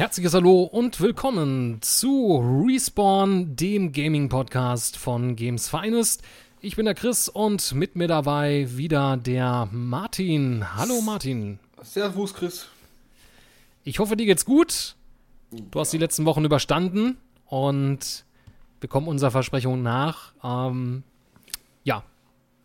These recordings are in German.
Herzliches Hallo und willkommen zu Respawn, dem Gaming-Podcast von Games Finest. Ich bin der Chris und mit mir dabei wieder der Martin. Hallo Martin. Servus Chris. Ich hoffe, dir geht's gut. Du hast die letzten Wochen überstanden und wir kommen unserer Versprechung nach. Ähm, ja,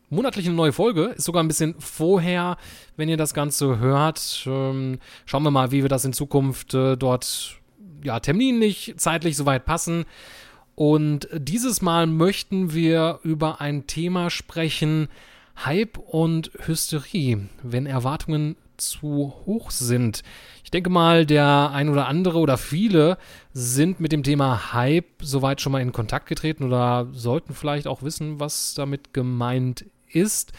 monatlich eine neue Folge. Ist sogar ein bisschen vorher, wenn ihr das Ganze hört. Ähm, schauen wir mal, wie wir das in Zukunft äh, dort ja, terminlich, zeitlich soweit passen. Und dieses Mal möchten wir über ein Thema sprechen, Hype und Hysterie, wenn Erwartungen zu hoch sind. Ich denke mal, der ein oder andere oder viele sind mit dem Thema Hype soweit schon mal in Kontakt getreten oder sollten vielleicht auch wissen, was damit gemeint ist.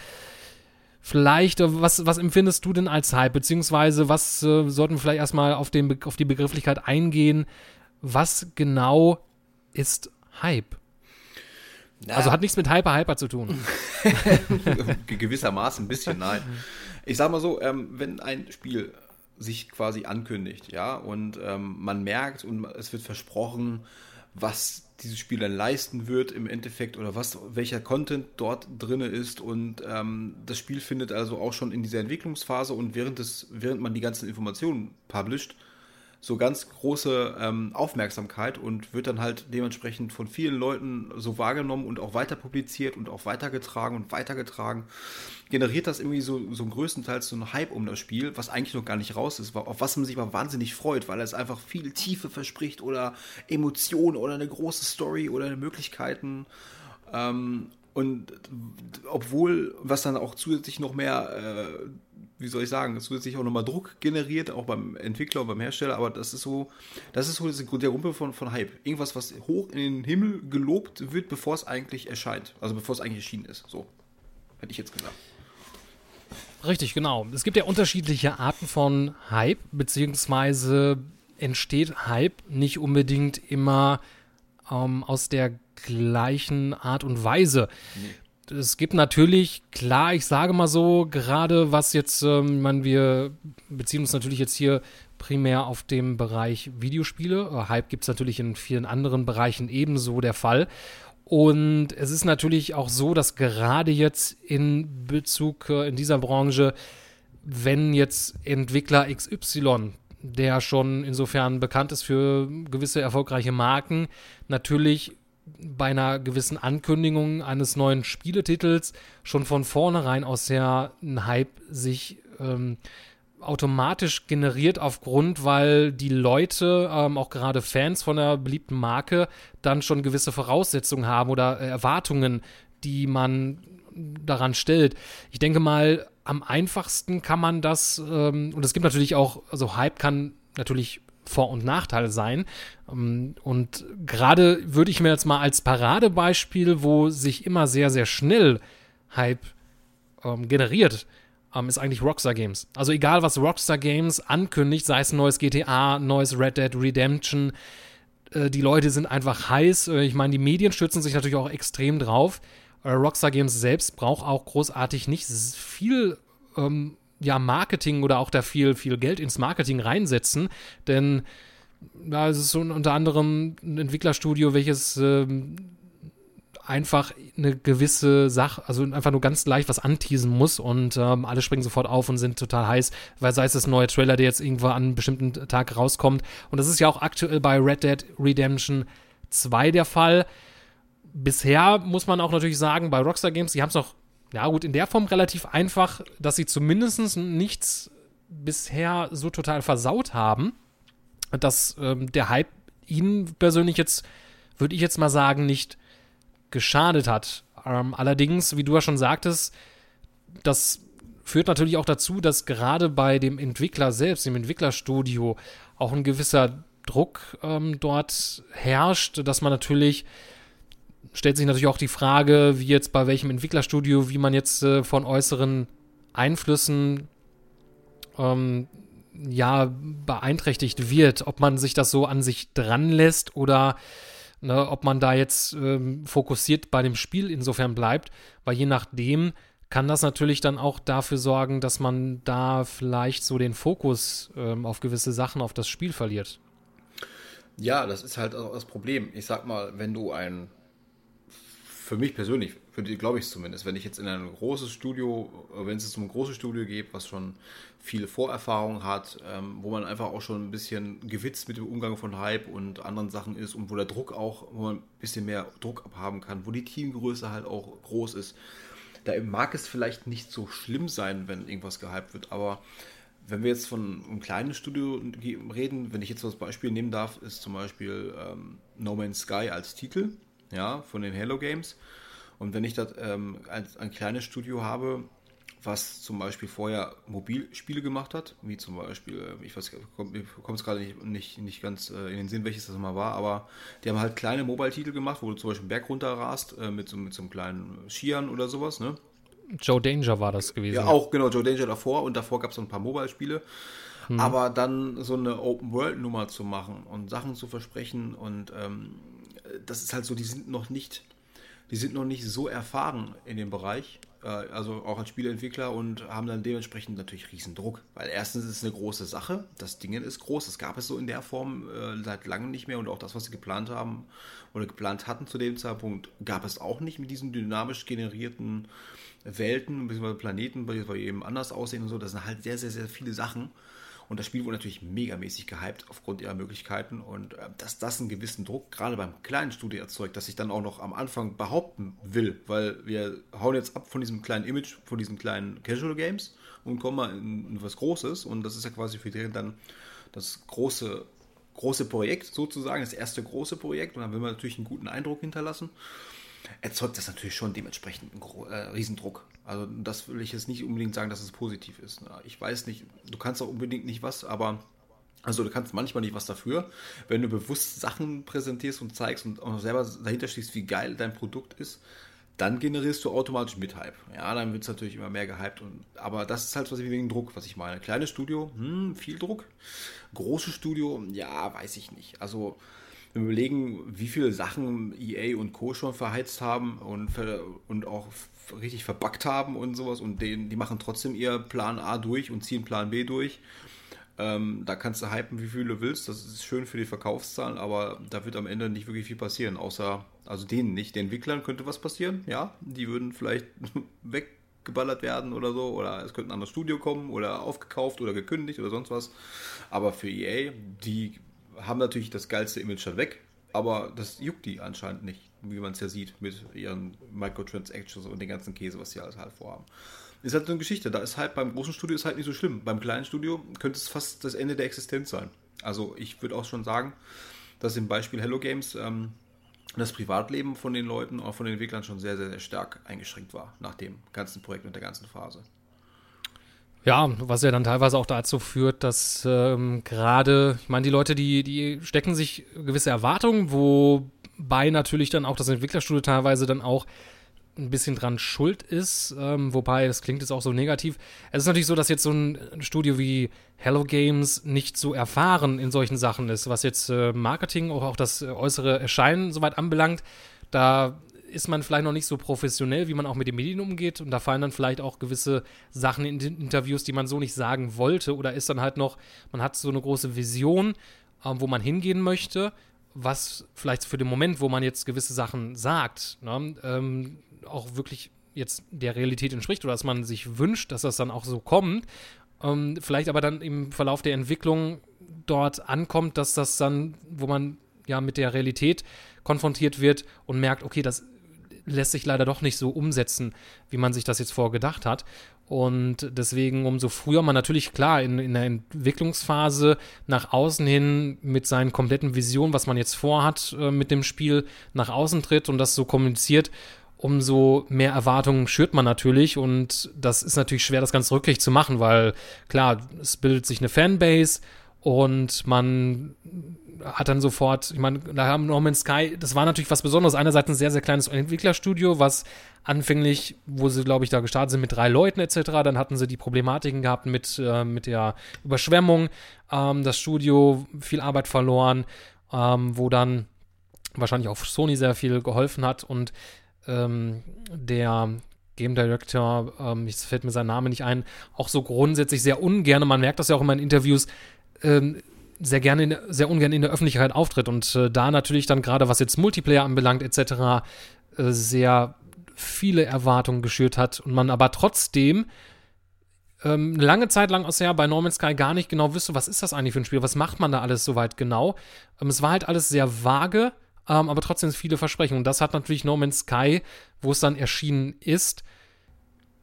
Vielleicht, äh, was, was empfindest du denn als Hype? Beziehungsweise, was äh, sollten wir vielleicht erstmal auf, den, auf die Begrifflichkeit eingehen? Was genau ist Hype? Na, also hat nichts mit Hyper Hyper zu tun. Gewissermaßen ein bisschen, nein. Ich sag mal so, ähm, wenn ein Spiel sich quasi ankündigt, ja, und ähm, man merkt und es wird versprochen, was dieses Spiel dann leisten wird im Endeffekt oder was, welcher Content dort drin ist. Und ähm, das Spiel findet also auch schon in dieser Entwicklungsphase und während des, während man die ganzen Informationen publisht, so ganz große ähm, Aufmerksamkeit und wird dann halt dementsprechend von vielen Leuten so wahrgenommen und auch weiter publiziert und auch weitergetragen und weitergetragen. Generiert das irgendwie so, so größtenteils so einen Hype um das Spiel, was eigentlich noch gar nicht raus ist, auf was man sich aber wahnsinnig freut, weil es einfach viel Tiefe verspricht oder Emotionen oder eine große Story oder Möglichkeiten. Ähm, und obwohl, was dann auch zusätzlich noch mehr äh, wie soll ich sagen, zusätzlich auch nochmal Druck generiert, auch beim Entwickler und beim Hersteller, aber das ist so, das ist so der Rumpel von, von Hype. Irgendwas, was hoch in den Himmel gelobt wird, bevor es eigentlich erscheint. Also bevor es eigentlich erschienen ist. So. Hätte ich jetzt gesagt. Richtig, genau. Es gibt ja unterschiedliche Arten von Hype, beziehungsweise entsteht Hype nicht unbedingt immer ähm, aus der gleichen Art und Weise. Nee es gibt natürlich, klar, ich sage mal so, gerade was jetzt, ähm, man, wir beziehen uns natürlich jetzt hier primär auf dem Bereich Videospiele. Äh, Hype gibt es natürlich in vielen anderen Bereichen ebenso der Fall. Und es ist natürlich auch so, dass gerade jetzt in Bezug äh, in dieser Branche, wenn jetzt Entwickler XY, der schon insofern bekannt ist für gewisse erfolgreiche Marken, natürlich bei einer gewissen Ankündigung eines neuen Spieletitels schon von vornherein aus der ein Hype sich ähm, automatisch generiert aufgrund, weil die Leute, ähm, auch gerade Fans von der beliebten Marke, dann schon gewisse Voraussetzungen haben oder Erwartungen, die man daran stellt. Ich denke mal, am einfachsten kann man das, ähm, und es gibt natürlich auch, also Hype kann natürlich vor- und Nachteil sein. Ähm, und gerade würde ich mir jetzt mal als Paradebeispiel, wo sich immer sehr, sehr schnell Hype ähm, generiert, ähm, ist eigentlich Rockstar Games. Also egal, was Rockstar Games ankündigt, sei es ein neues GTA, neues Red Dead Redemption, äh, die Leute sind einfach heiß. Äh, ich meine, die Medien stützen sich natürlich auch extrem drauf. Äh, Rockstar Games selbst braucht auch großartig nicht viel ähm, ja, Marketing oder auch da viel, viel Geld ins Marketing reinsetzen, denn da ist es unter anderem ein Entwicklerstudio, welches ähm, einfach eine gewisse Sache, also einfach nur ganz leicht was anteasen muss und ähm, alle springen sofort auf und sind total heiß, weil sei es das neue Trailer, der jetzt irgendwo an einem bestimmten Tag rauskommt. Und das ist ja auch aktuell bei Red Dead Redemption 2 der Fall. Bisher muss man auch natürlich sagen, bei Rockstar Games, die haben es noch ja gut, in der Form relativ einfach, dass sie zumindest nichts bisher so total versaut haben, dass ähm, der Hype ihnen persönlich jetzt, würde ich jetzt mal sagen, nicht geschadet hat. Ähm, allerdings, wie du ja schon sagtest, das führt natürlich auch dazu, dass gerade bei dem Entwickler selbst, dem Entwicklerstudio, auch ein gewisser Druck ähm, dort herrscht, dass man natürlich stellt sich natürlich auch die Frage, wie jetzt bei welchem Entwicklerstudio, wie man jetzt äh, von äußeren Einflüssen ähm, ja beeinträchtigt wird, ob man sich das so an sich dran lässt oder ne, ob man da jetzt ähm, fokussiert bei dem Spiel insofern bleibt, weil je nachdem kann das natürlich dann auch dafür sorgen, dass man da vielleicht so den Fokus ähm, auf gewisse Sachen, auf das Spiel verliert. Ja, das ist halt auch das Problem. Ich sag mal, wenn du ein, für mich persönlich, für die glaube ich zumindest, wenn ich jetzt in ein großes Studio, wenn es jetzt um ein großes Studio geht, was schon viele Vorerfahrungen hat, ähm, wo man einfach auch schon ein bisschen gewitzt mit dem Umgang von Hype und anderen Sachen ist und wo der Druck auch, wo man ein bisschen mehr Druck abhaben kann, wo die Teamgröße halt auch groß ist. Da mag es vielleicht nicht so schlimm sein, wenn irgendwas gehypt wird, aber wenn wir jetzt von einem kleinen Studio reden, wenn ich jetzt das Beispiel nehmen darf, ist zum Beispiel ähm, No Man's Sky als Titel, ja, von den Halo Games. Und wenn ich das ähm, ein, ein kleines Studio habe, was zum Beispiel vorher Mobilspiele gemacht hat, wie zum Beispiel, äh, ich weiß, kommt es gerade nicht, nicht, nicht ganz äh, in den Sinn, welches das mal war, aber die haben halt kleine Mobile-Titel gemacht, wo du zum Beispiel einen Berg runterrast äh, mit, so, mit so einem kleinen Skiern oder sowas, ne? Joe Danger war das gewesen. Ja, auch genau, Joe Danger davor und davor gab es so ein paar Mobile-Spiele. Hm. Aber dann so eine Open-World-Nummer zu machen und Sachen zu versprechen und ähm, das ist halt so, die sind noch nicht, die sind noch nicht so erfahren in dem Bereich, äh, also auch als Spieleentwickler und haben dann dementsprechend natürlich riesen Druck. Weil erstens ist es eine große Sache, das Ding ist groß, das gab es so in der Form äh, seit langem nicht mehr und auch das, was sie geplant haben oder geplant hatten zu dem Zeitpunkt, gab es auch nicht mit diesen dynamisch generierten Welten bzw. Planeten, weil die eben anders aussehen und so. Das sind halt sehr, sehr, sehr viele Sachen. Und das Spiel wurde natürlich megamäßig gehypt aufgrund ihrer Möglichkeiten und äh, dass das einen gewissen Druck gerade beim kleinen Studio erzeugt, dass ich dann auch noch am Anfang behaupten will, weil wir hauen jetzt ab von diesem kleinen Image, von diesen kleinen Casual Games und kommen mal in, in was Großes. Und das ist ja quasi für deren dann das große große Projekt sozusagen, das erste große Projekt. Und dann will man natürlich einen guten Eindruck hinterlassen erzeugt das natürlich schon dementsprechend einen äh, Riesendruck. Also das will ich jetzt nicht unbedingt sagen, dass es positiv ist. Ich weiß nicht, du kannst auch unbedingt nicht was, aber also du kannst manchmal nicht was dafür, wenn du bewusst Sachen präsentierst und zeigst und auch selber dahinter stehst, wie geil dein Produkt ist, dann generierst du automatisch mit Hype. Ja, dann wird es natürlich immer mehr gehypt. Und, aber das ist halt was wegen Druck, was ich meine. Kleines Studio, hm, viel Druck. Großes Studio, ja, weiß ich nicht. Also wenn wir überlegen, wie viele Sachen EA und Co. schon verheizt haben und, und auch richtig verbackt haben und sowas und den, die machen trotzdem ihr Plan A durch und ziehen Plan B durch. Ähm, da kannst du hypen, wie viel du willst. Das ist schön für die Verkaufszahlen, aber da wird am Ende nicht wirklich viel passieren, außer, also denen nicht. Den Entwicklern könnte was passieren, ja. Die würden vielleicht weggeballert werden oder so, oder es könnte ein anderes Studio kommen oder aufgekauft oder gekündigt oder sonst was. Aber für EA, die haben natürlich das geilste Image dann weg, aber das juckt die anscheinend nicht, wie man es ja sieht mit ihren Microtransactions und den ganzen Käse, was sie alles halt vorhaben. Ist halt so eine Geschichte. Da ist halt beim großen Studio ist halt nicht so schlimm. Beim kleinen Studio könnte es fast das Ende der Existenz sein. Also ich würde auch schon sagen, dass im Beispiel Hello Games ähm, das Privatleben von den Leuten, auch von den Entwicklern schon sehr, sehr, sehr stark eingeschränkt war nach dem ganzen Projekt und der ganzen Phase. Ja, was ja dann teilweise auch dazu führt, dass ähm, gerade, ich meine, die Leute, die, die stecken sich gewisse Erwartungen, wobei natürlich dann auch das Entwicklerstudio teilweise dann auch ein bisschen dran schuld ist, ähm, wobei das klingt jetzt auch so negativ. Es ist natürlich so, dass jetzt so ein Studio wie Hello Games nicht so erfahren in solchen Sachen ist, was jetzt äh, Marketing oder auch das äußere Erscheinen soweit anbelangt. Da ist man vielleicht noch nicht so professionell, wie man auch mit den Medien umgeht. Und da fallen dann vielleicht auch gewisse Sachen in den Interviews, die man so nicht sagen wollte. Oder ist dann halt noch, man hat so eine große Vision, ähm, wo man hingehen möchte, was vielleicht für den Moment, wo man jetzt gewisse Sachen sagt, ne, ähm, auch wirklich jetzt der Realität entspricht oder dass man sich wünscht, dass das dann auch so kommt. Ähm, vielleicht aber dann im Verlauf der Entwicklung dort ankommt, dass das dann, wo man ja mit der Realität konfrontiert wird und merkt, okay, das lässt sich leider doch nicht so umsetzen, wie man sich das jetzt vorgedacht hat. Und deswegen, umso früher man natürlich klar in, in der Entwicklungsphase nach außen hin mit seinen kompletten Visionen, was man jetzt vorhat äh, mit dem Spiel, nach außen tritt und das so kommuniziert, umso mehr Erwartungen schürt man natürlich. Und das ist natürlich schwer, das ganz rückgängig zu machen, weil klar, es bildet sich eine Fanbase und man hat dann sofort, ich meine, da haben No Man's Sky, das war natürlich was Besonderes. Einerseits ein sehr, sehr kleines Entwicklerstudio, was anfänglich, wo sie, glaube ich, da gestartet sind mit drei Leuten etc., dann hatten sie die Problematiken gehabt mit, äh, mit der Überschwemmung, ähm, das Studio viel Arbeit verloren, ähm, wo dann wahrscheinlich auch Sony sehr viel geholfen hat und ähm, der Game Director, ähm, jetzt fällt mir sein Name nicht ein, auch so grundsätzlich sehr ungern, man merkt das ja auch immer in Interviews, ähm, sehr gerne, in, sehr ungern in der Öffentlichkeit auftritt und äh, da natürlich dann gerade, was jetzt Multiplayer anbelangt etc., äh, sehr viele Erwartungen geschürt hat und man aber trotzdem ähm, lange Zeit lang aus bei No Man's Sky gar nicht genau wüsste, was ist das eigentlich für ein Spiel, was macht man da alles soweit genau. Ähm, es war halt alles sehr vage, ähm, aber trotzdem viele Versprechen. Und das hat natürlich No Man's Sky, wo es dann erschienen ist,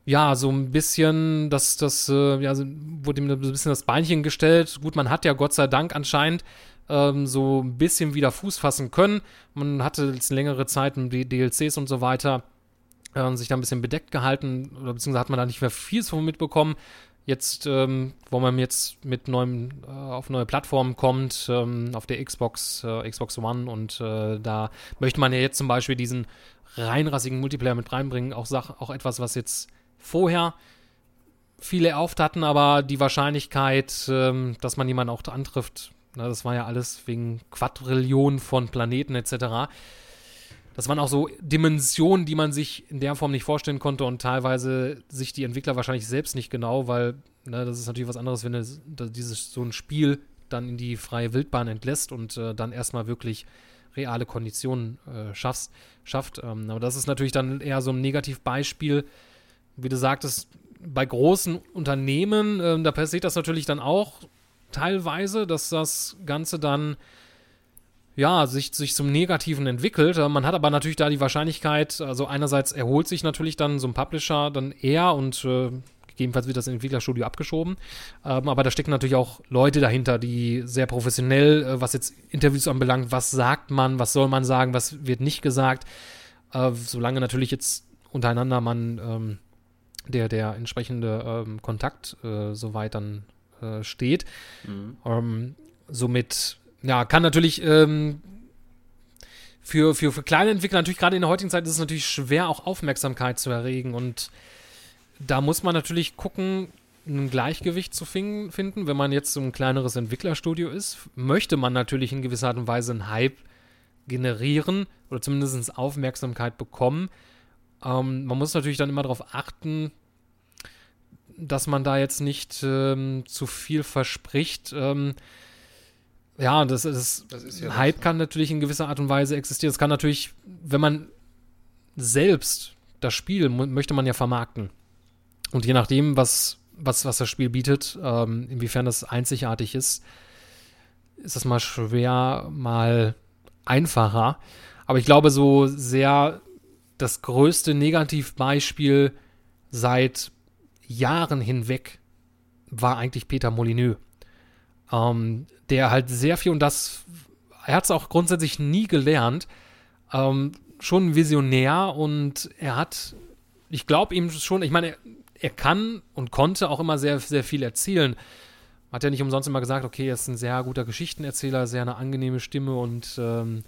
ja, so ein bisschen das, das, äh, ja, wurde ihm ein bisschen das Beinchen gestellt. Gut, man hat ja Gott sei Dank anscheinend ähm, so ein bisschen wieder Fuß fassen können. Man hatte jetzt längere Zeit die DLCs und so weiter äh, sich da ein bisschen bedeckt gehalten, oder beziehungsweise hat man da nicht mehr viel von mitbekommen. Jetzt, ähm, wo man jetzt mit neuem äh, auf neue Plattformen kommt, ähm, auf der Xbox, äh, Xbox One und äh, da möchte man ja jetzt zum Beispiel diesen reinrassigen Multiplayer mit reinbringen, auch, Sach auch etwas, was jetzt vorher viele erhofft hatten, aber die Wahrscheinlichkeit, ähm, dass man jemanden auch antrifft, na, das war ja alles wegen Quadrillionen von Planeten etc das waren auch so Dimensionen, die man sich in der Form nicht vorstellen konnte und teilweise sich die Entwickler wahrscheinlich selbst nicht genau, weil ne, das ist natürlich was anderes, wenn es, dieses so ein Spiel dann in die freie Wildbahn entlässt und äh, dann erstmal wirklich reale Konditionen äh, schaffst, schafft. Ähm, aber das ist natürlich dann eher so ein Negativbeispiel. Wie du sagtest, bei großen Unternehmen, äh, da passiert das natürlich dann auch teilweise, dass das Ganze dann ja, sich, sich zum Negativen entwickelt. Äh, man hat aber natürlich da die Wahrscheinlichkeit, also einerseits erholt sich natürlich dann so ein Publisher dann eher und äh, gegebenenfalls wird das Entwicklerstudio abgeschoben. Ähm, aber da stecken natürlich auch Leute dahinter, die sehr professionell, äh, was jetzt Interviews anbelangt, was sagt man, was soll man sagen, was wird nicht gesagt. Äh, solange natürlich jetzt untereinander man ähm, der, der entsprechende ähm, Kontakt äh, soweit dann äh, steht. Mhm. Ähm, somit ja, kann natürlich ähm, für, für, für kleine Entwickler, natürlich gerade in der heutigen Zeit ist es natürlich schwer, auch Aufmerksamkeit zu erregen. Und da muss man natürlich gucken, ein Gleichgewicht zu finden. Wenn man jetzt so ein kleineres Entwicklerstudio ist, möchte man natürlich in gewisser Art und Weise einen Hype generieren oder zumindest Aufmerksamkeit bekommen. Ähm, man muss natürlich dann immer darauf achten, dass man da jetzt nicht ähm, zu viel verspricht. Ähm, ja, das ist, das ist ja Hype das, kann natürlich in gewisser Art und Weise existieren. Es kann natürlich, wenn man selbst das Spiel möchte man ja vermarkten. Und je nachdem, was, was, was das Spiel bietet, ähm, inwiefern das einzigartig ist, ist das mal schwer, mal einfacher. Aber ich glaube, so sehr das größte Negativbeispiel seit Jahren hinweg war eigentlich Peter Molyneux. Ähm, der halt sehr viel, und das, er hat es auch grundsätzlich nie gelernt, ähm, schon visionär und er hat, ich glaube ihm schon, ich meine, er, er, kann und konnte auch immer sehr, sehr viel erzählen. Hat ja nicht umsonst immer gesagt, okay, er ist ein sehr guter Geschichtenerzähler, sehr eine angenehme Stimme und ähm,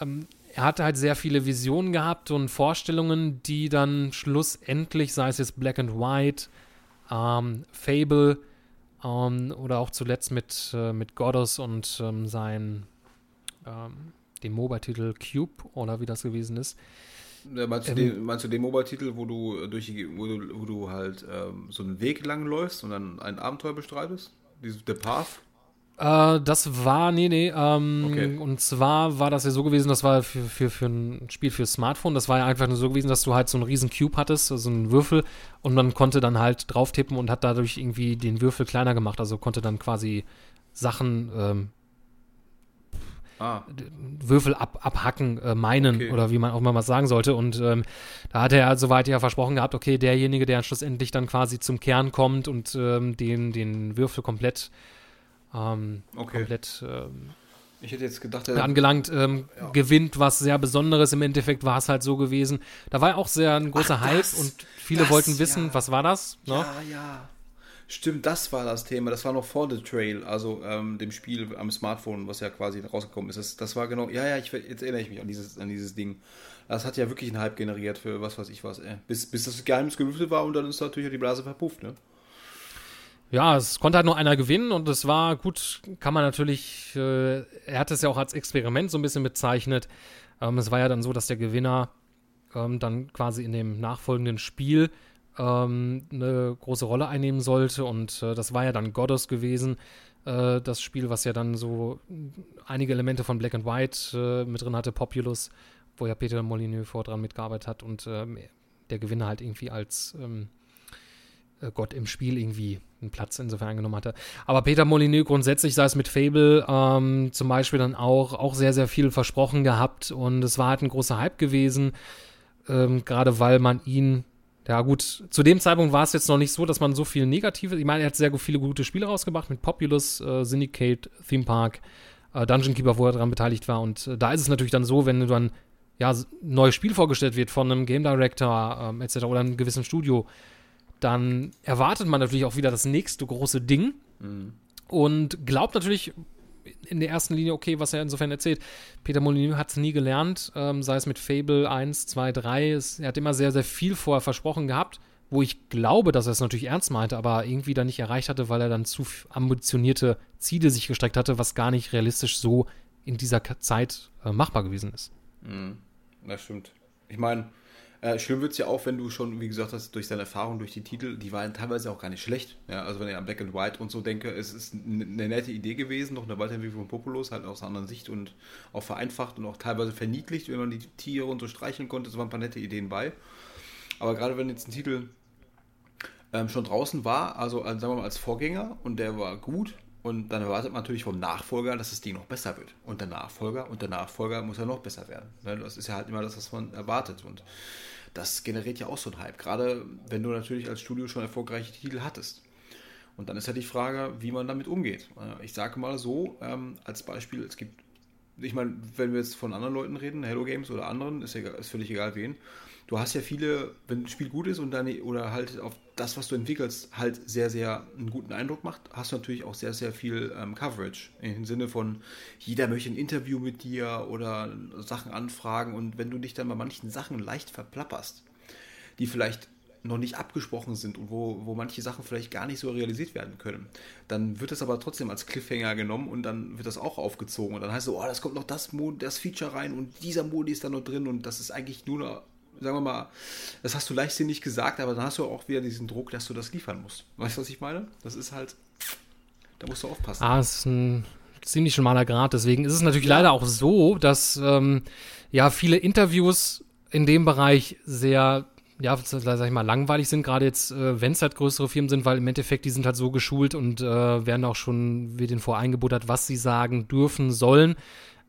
ähm, er hatte halt sehr viele Visionen gehabt und Vorstellungen, die dann schlussendlich, sei es jetzt Black and White, ähm, Fable, ähm, oder auch zuletzt mit, äh, mit Goddess und ähm, sein ähm, den Mobile-Titel Cube oder wie das gewesen ist. Ja, meinst, du ähm, den, meinst du den Mobile-Titel, wo du durch die, wo du, wo du halt ähm, so einen Weg lang läufst und dann ein Abenteuer bestreitest? The Path? Äh, das war, nee, nee. Ähm, okay. Und zwar war das ja so gewesen, das war für, für, für ein Spiel für Smartphone. Das war ja einfach nur so gewesen, dass du halt so einen riesen Cube hattest, also einen Würfel, und man konnte dann halt drauf tippen und hat dadurch irgendwie den Würfel kleiner gemacht. Also konnte dann quasi Sachen, ähm, ah. Würfel ab, abhacken, äh, meinen okay. oder wie man auch mal was sagen sollte. Und ähm, da hat er soweit ja versprochen gehabt, okay, derjenige, der schlussendlich dann quasi zum Kern kommt und ähm, den, den Würfel komplett ähm, okay. komplett ähm, ich hätte jetzt gedacht, er angelangt, ähm, ja. gewinnt was sehr Besonderes. Im Endeffekt war es halt so gewesen. Da war auch sehr ein großer Ach, das, Hype und viele das, wollten wissen, ja. was war das? Ja, no? ja. Stimmt, das war das Thema. Das war noch vor The Trail, also ähm, dem Spiel am Smartphone, was ja quasi rausgekommen ist. Das, das war genau, ja, ja, ich, jetzt erinnere ich mich an dieses, an dieses Ding. Das hat ja wirklich einen Hype generiert für was weiß ich was, ey. Bis, bis das Geheimnis gelüftet war und dann ist natürlich die Blase verpufft, ne? Ja, es konnte halt nur einer gewinnen und es war gut, kann man natürlich, äh, er hat es ja auch als Experiment so ein bisschen bezeichnet. Ähm, es war ja dann so, dass der Gewinner ähm, dann quasi in dem nachfolgenden Spiel ähm, eine große Rolle einnehmen sollte. Und äh, das war ja dann Goddess gewesen, äh, das Spiel, was ja dann so einige Elemente von Black and White äh, mit drin hatte, Populous, wo ja Peter Molyneux vor dran mitgearbeitet hat und ähm, der Gewinner halt irgendwie als ähm, äh, Gott im Spiel irgendwie einen Platz insofern angenommen hatte. Aber Peter Molyneux grundsätzlich sei es mit Fable ähm, zum Beispiel dann auch, auch sehr, sehr viel versprochen gehabt und es war halt ein großer Hype gewesen, ähm, gerade weil man ihn ja, gut, zu dem Zeitpunkt war es jetzt noch nicht so, dass man so viel Negatives. Ich meine, er hat sehr viele gute Spiele rausgebracht mit Populous, äh, Syndicate, Theme Park, äh, Dungeon Keeper, wo er daran beteiligt war. Und äh, da ist es natürlich dann so, wenn dann ja, ein neues Spiel vorgestellt wird von einem Game Director ähm, etc. oder einem gewissen Studio, dann erwartet man natürlich auch wieder das nächste große Ding mhm. und glaubt natürlich in der ersten Linie, okay, was er insofern erzählt. Peter Molyneux hat es nie gelernt, ähm, sei es mit Fable 1, 2, 3. Es, er hat immer sehr, sehr viel vorher versprochen gehabt, wo ich glaube, dass er es natürlich ernst meinte, aber irgendwie dann nicht erreicht hatte, weil er dann zu ambitionierte Ziele sich gestreckt hatte, was gar nicht realistisch so in dieser Zeit äh, machbar gewesen ist. Mhm. Das stimmt. Ich meine, äh, schlimm wird es ja auch, wenn du schon, wie gesagt hast, durch seine Erfahrung, durch die Titel, die waren teilweise auch gar nicht schlecht. Ja, also wenn ich an Black and White und so denke, es ist eine nette Idee gewesen, noch eine Weiterentwicklung von Populous, halt aus einer anderen Sicht und auch vereinfacht und auch teilweise verniedlicht, wenn man die Tiere und so streicheln konnte, es waren ein paar nette Ideen bei. Aber gerade wenn jetzt ein Titel ähm, schon draußen war, also sagen wir mal als Vorgänger und der war gut, und dann erwartet man natürlich vom Nachfolger, dass das Ding noch besser wird. Und der Nachfolger und der Nachfolger muss ja noch besser werden. Ne, das ist ja halt immer das, was man erwartet. Und das generiert ja auch so einen Hype. Gerade wenn du natürlich als Studio schon erfolgreiche Titel hattest. Und dann ist ja die Frage, wie man damit umgeht. Ich sage mal so, ähm, als Beispiel, es gibt, ich meine, wenn wir jetzt von anderen Leuten reden, Hello Games oder anderen, ist, egal, ist völlig egal wen, du hast ja viele, wenn ein Spiel gut ist und dann oder halt auf das, was du entwickelst, halt sehr, sehr einen guten Eindruck macht, hast du natürlich auch sehr, sehr viel ähm, Coverage. Im Sinne von, jeder möchte ein Interview mit dir oder Sachen anfragen und wenn du dich dann bei manchen Sachen leicht verplapperst, die vielleicht noch nicht abgesprochen sind und wo, wo manche Sachen vielleicht gar nicht so realisiert werden können. Dann wird es aber trotzdem als Cliffhanger genommen und dann wird das auch aufgezogen und dann heißt es, oh, das kommt noch das, Mod, das Feature rein und dieser Modi ist da noch drin und das ist eigentlich nur sagen wir mal, das hast du leichtsinnig gesagt, aber dann hast du auch wieder diesen Druck, dass du das liefern musst. Weißt du, was ich meine? Das ist halt, da musst du aufpassen. Ah, es ist ein ziemlich schmaler Grad. Deswegen ist es natürlich ja. leider auch so, dass ähm, ja viele Interviews in dem Bereich sehr ja, sag ich mal, langweilig sind, gerade jetzt, äh, wenn es halt größere Firmen sind, weil im Endeffekt, die sind halt so geschult und äh, werden auch schon, wird ihnen voreingebuttert, was sie sagen dürfen sollen.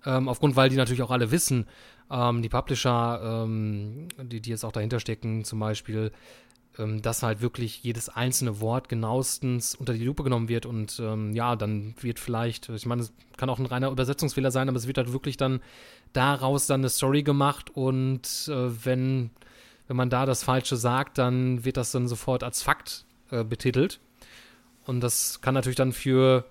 Ähm, aufgrund, weil die natürlich auch alle wissen, ähm, die Publisher, ähm, die, die jetzt auch dahinter stecken, zum Beispiel, ähm, dass halt wirklich jedes einzelne Wort genauestens unter die Lupe genommen wird und ähm, ja, dann wird vielleicht, ich meine, es kann auch ein reiner Übersetzungsfehler sein, aber es wird halt wirklich dann daraus dann eine Story gemacht und äh, wenn, wenn man da das Falsche sagt, dann wird das dann sofort als Fakt äh, betitelt. Und das kann natürlich dann für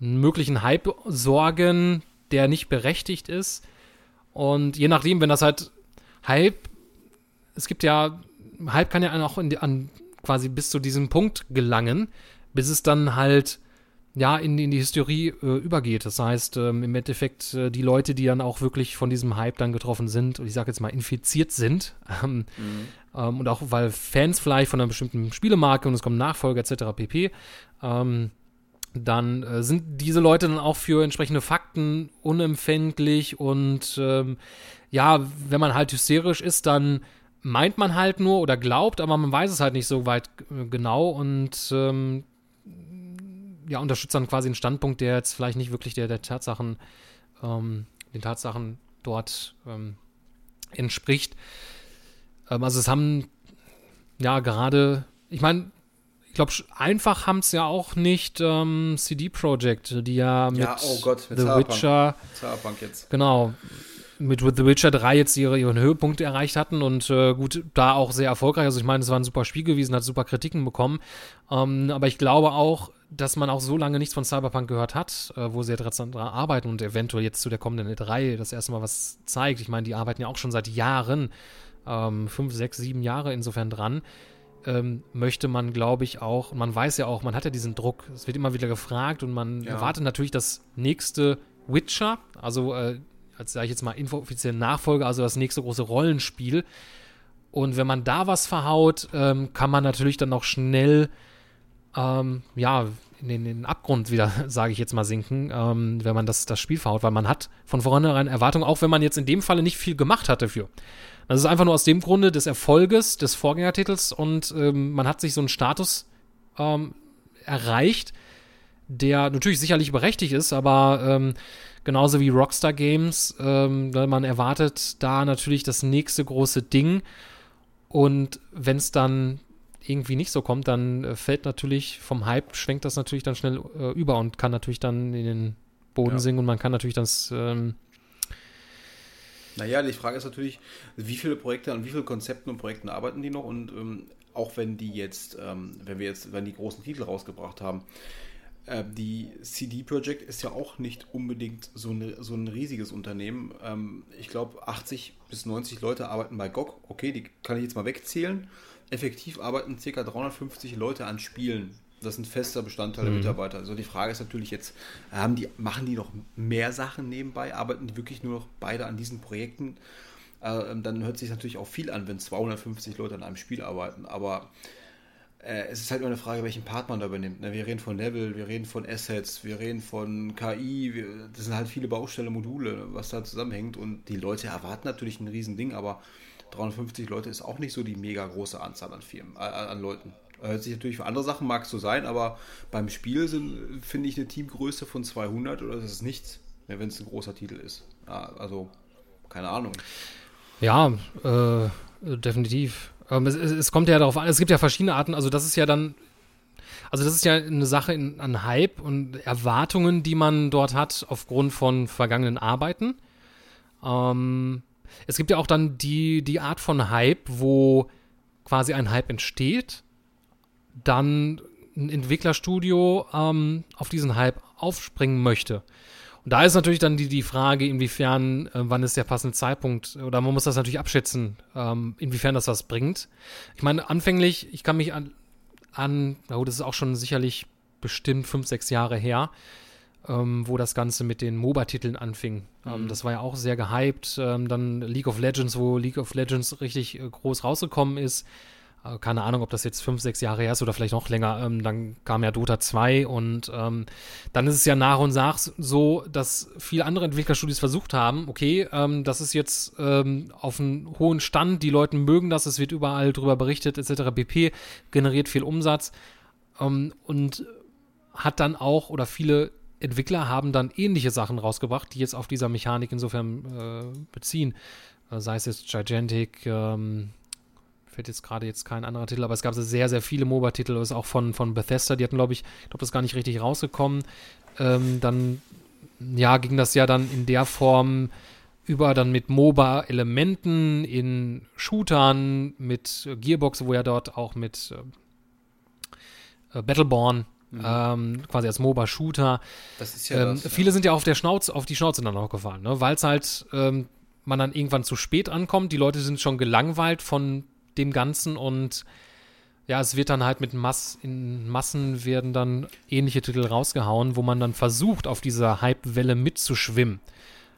einen möglichen Hype sorgen, der nicht berechtigt ist und je nachdem, wenn das halt Hype, es gibt ja, Hype kann ja auch die, an quasi bis zu diesem Punkt gelangen, bis es dann halt ja in, in die Hysterie äh, übergeht. Das heißt, ähm, im Endeffekt äh, die Leute, die dann auch wirklich von diesem Hype dann getroffen sind, und ich sage jetzt mal infiziert sind, ähm, mhm. ähm, und auch weil Fans vielleicht von einer bestimmten Spielemarke und es kommen Nachfolger etc. pp. Ähm, dann äh, sind diese Leute dann auch für entsprechende Fakten unempfänglich und ähm, ja, wenn man halt hysterisch ist, dann meint man halt nur oder glaubt, aber man weiß es halt nicht so weit äh, genau und ähm, ja, unterstützt dann quasi einen Standpunkt, der jetzt vielleicht nicht wirklich der, der Tatsachen, ähm, den Tatsachen dort ähm, entspricht. Ähm, also es haben ja gerade, ich meine, ich glaube, einfach haben es ja auch nicht ähm, CD Projekt, die ja mit, ja, oh Gott, mit The Cyberpunk. Witcher. Cyberpunk jetzt. Genau. Mit The Witcher 3 jetzt ihre, ihren Höhepunkt erreicht hatten und äh, gut, da auch sehr erfolgreich. Also ich meine, es war ein super Spiel gewesen, hat super Kritiken bekommen. Ähm, aber ich glaube auch, dass man auch so lange nichts von Cyberpunk gehört hat, äh, wo sie ja dran arbeiten und eventuell jetzt zu der kommenden E3 das erste Mal was zeigt. Ich meine, die arbeiten ja auch schon seit Jahren, ähm, fünf, sechs, sieben Jahre insofern dran ähm, möchte man, glaube ich, auch, man weiß ja auch, man hat ja diesen Druck, es wird immer wieder gefragt und man ja. erwartet natürlich das nächste Witcher, also äh, als sage ich jetzt mal inoffiziellen Nachfolger, also das nächste große Rollenspiel. Und wenn man da was verhaut, ähm, kann man natürlich dann auch schnell, ähm, ja, in den, in den, Abgrund wieder, sage ich jetzt mal, sinken, ähm, wenn man das, das Spiel verhaut, weil man hat von vornherein Erwartungen, auch wenn man jetzt in dem Falle nicht viel gemacht hat dafür. Das ist einfach nur aus dem Grunde des Erfolges des Vorgängertitels und ähm, man hat sich so einen Status ähm, erreicht, der natürlich sicherlich berechtigt ist, aber ähm, genauso wie Rockstar Games, ähm, man erwartet da natürlich das nächste große Ding und wenn es dann irgendwie nicht so kommt, dann äh, fällt natürlich vom Hype, schwenkt das natürlich dann schnell äh, über und kann natürlich dann in den Boden ja. singen und man kann natürlich das. Ähm naja, die Frage ist natürlich, wie viele Projekte an wie vielen Konzepten und Projekten arbeiten die noch und ähm, auch wenn die jetzt, ähm, wenn wir jetzt, wenn die großen Titel rausgebracht haben, äh, die CD Projekt ist ja auch nicht unbedingt so, eine, so ein riesiges Unternehmen. Ähm, ich glaube, 80 bis 90 Leute arbeiten bei GOG. Okay, die kann ich jetzt mal wegzählen. Effektiv arbeiten ca. 350 Leute an Spielen. Das ist ein fester Bestandteil der mhm. Mitarbeiter. Also die Frage ist natürlich jetzt, haben die, machen die noch mehr Sachen nebenbei? Arbeiten die wirklich nur noch beide an diesen Projekten? Äh, dann hört sich natürlich auch viel an, wenn 250 Leute an einem Spiel arbeiten. Aber äh, es ist halt nur eine Frage, welchen Part man da übernimmt. Ne? Wir reden von Level, wir reden von Assets, wir reden von KI, wir, das sind halt viele Baustelle, Module, was da zusammenhängt und die Leute erwarten natürlich ein Riesending, aber 350 Leute ist auch nicht so die mega große Anzahl an Firmen, äh, an Leuten. Hört sich natürlich für andere Sachen mag es so sein, aber beim Spiel finde ich, eine Teamgröße von 200 oder das ist nichts, wenn es ein großer Titel ist. Also, keine Ahnung. Ja, äh, definitiv. Ähm, es, es, kommt ja darauf an, es gibt ja verschiedene Arten, also das ist ja dann, also das ist ja eine Sache in, an Hype und Erwartungen, die man dort hat aufgrund von vergangenen Arbeiten. Ähm, es gibt ja auch dann die, die Art von Hype, wo quasi ein Hype entsteht, dann ein Entwicklerstudio ähm, auf diesen Hype aufspringen möchte. Und da ist natürlich dann die, die Frage, inwiefern, äh, wann ist der passende Zeitpunkt, oder man muss das natürlich abschätzen, ähm, inwiefern das was bringt. Ich meine, anfänglich, ich kann mich an, an oh, das ist auch schon sicherlich bestimmt fünf, sechs Jahre her, ähm, wo das Ganze mit den MOBA-Titeln anfing. Ähm, mhm. das war ja auch sehr gehypt. Ähm, dann League of Legends, wo League of Legends richtig äh, groß rausgekommen ist. Äh, keine Ahnung, ob das jetzt fünf, sechs Jahre her ist oder vielleicht noch länger, ähm, dann kam ja Dota 2 und ähm, dann ist es ja nach und nach so, dass viele andere Entwicklerstudios versucht haben, okay, ähm, das ist jetzt ähm, auf einem hohen Stand, die Leute mögen das, es wird überall drüber berichtet, etc. pp, generiert viel Umsatz ähm, und hat dann auch, oder viele Entwickler haben dann ähnliche Sachen rausgebracht, die jetzt auf dieser Mechanik insofern äh, beziehen. Äh, sei es jetzt Gigantic, ähm, fällt jetzt gerade jetzt kein anderer Titel, aber es gab sehr, sehr viele MOBA-Titel, das ist auch von, von Bethesda, die hatten, glaube ich, ich glaube, das ist gar nicht richtig rausgekommen. Ähm, dann, ja, ging das ja dann in der Form über dann mit MOBA-Elementen in Shootern, mit Gearbox, wo ja dort auch mit äh, Battleborn Mhm. Ähm, quasi als MOBA-Shooter. Ja ähm, Viele ja. sind ja auf der Schnauze, auf die Schnauze dann auch gefallen, ne? weil es halt ähm, man dann irgendwann zu spät ankommt. Die Leute sind schon gelangweilt von dem Ganzen und ja, es wird dann halt mit Mass, in Massen werden dann ähnliche Titel rausgehauen, wo man dann versucht, auf dieser Hype-Welle mitzuschwimmen.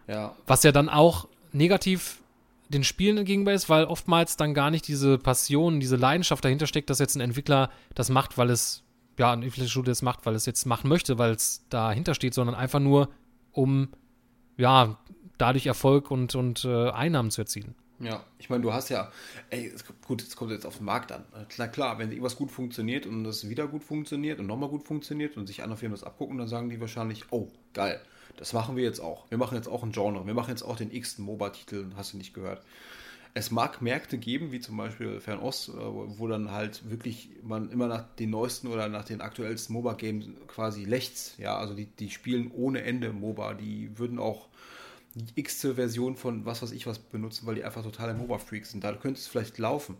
Ja. Was ja dann auch negativ den Spielen gegenüber ist, weil oftmals dann gar nicht diese Passion, diese Leidenschaft dahinter steckt, dass jetzt ein Entwickler das macht, weil es, ja, ein Entwicklerstudio das macht, weil es jetzt machen möchte, weil es dahinter steht, sondern einfach nur, um, ja, dadurch Erfolg und, und äh, Einnahmen zu erzielen. Ja, ich meine, du hast ja, ey, gut, es kommt jetzt auf den Markt an. Na klar, wenn irgendwas gut funktioniert und das wieder gut funktioniert und nochmal gut funktioniert und sich andere Firmen das abgucken, dann sagen die wahrscheinlich, oh, geil, das machen wir jetzt auch. Wir machen jetzt auch ein Genre, wir machen jetzt auch den x-ten MOBA-Titel, hast du nicht gehört. Es mag Märkte geben, wie zum Beispiel Fernost, äh, wo dann halt wirklich man immer nach den neuesten oder nach den aktuellsten MOBA-Games quasi lächzt. Ja, also die, die spielen ohne Ende MOBA, die würden auch die x Version von was weiß ich was benutzen, weil die einfach totale MOBA-Freaks sind. Da könnte es vielleicht laufen.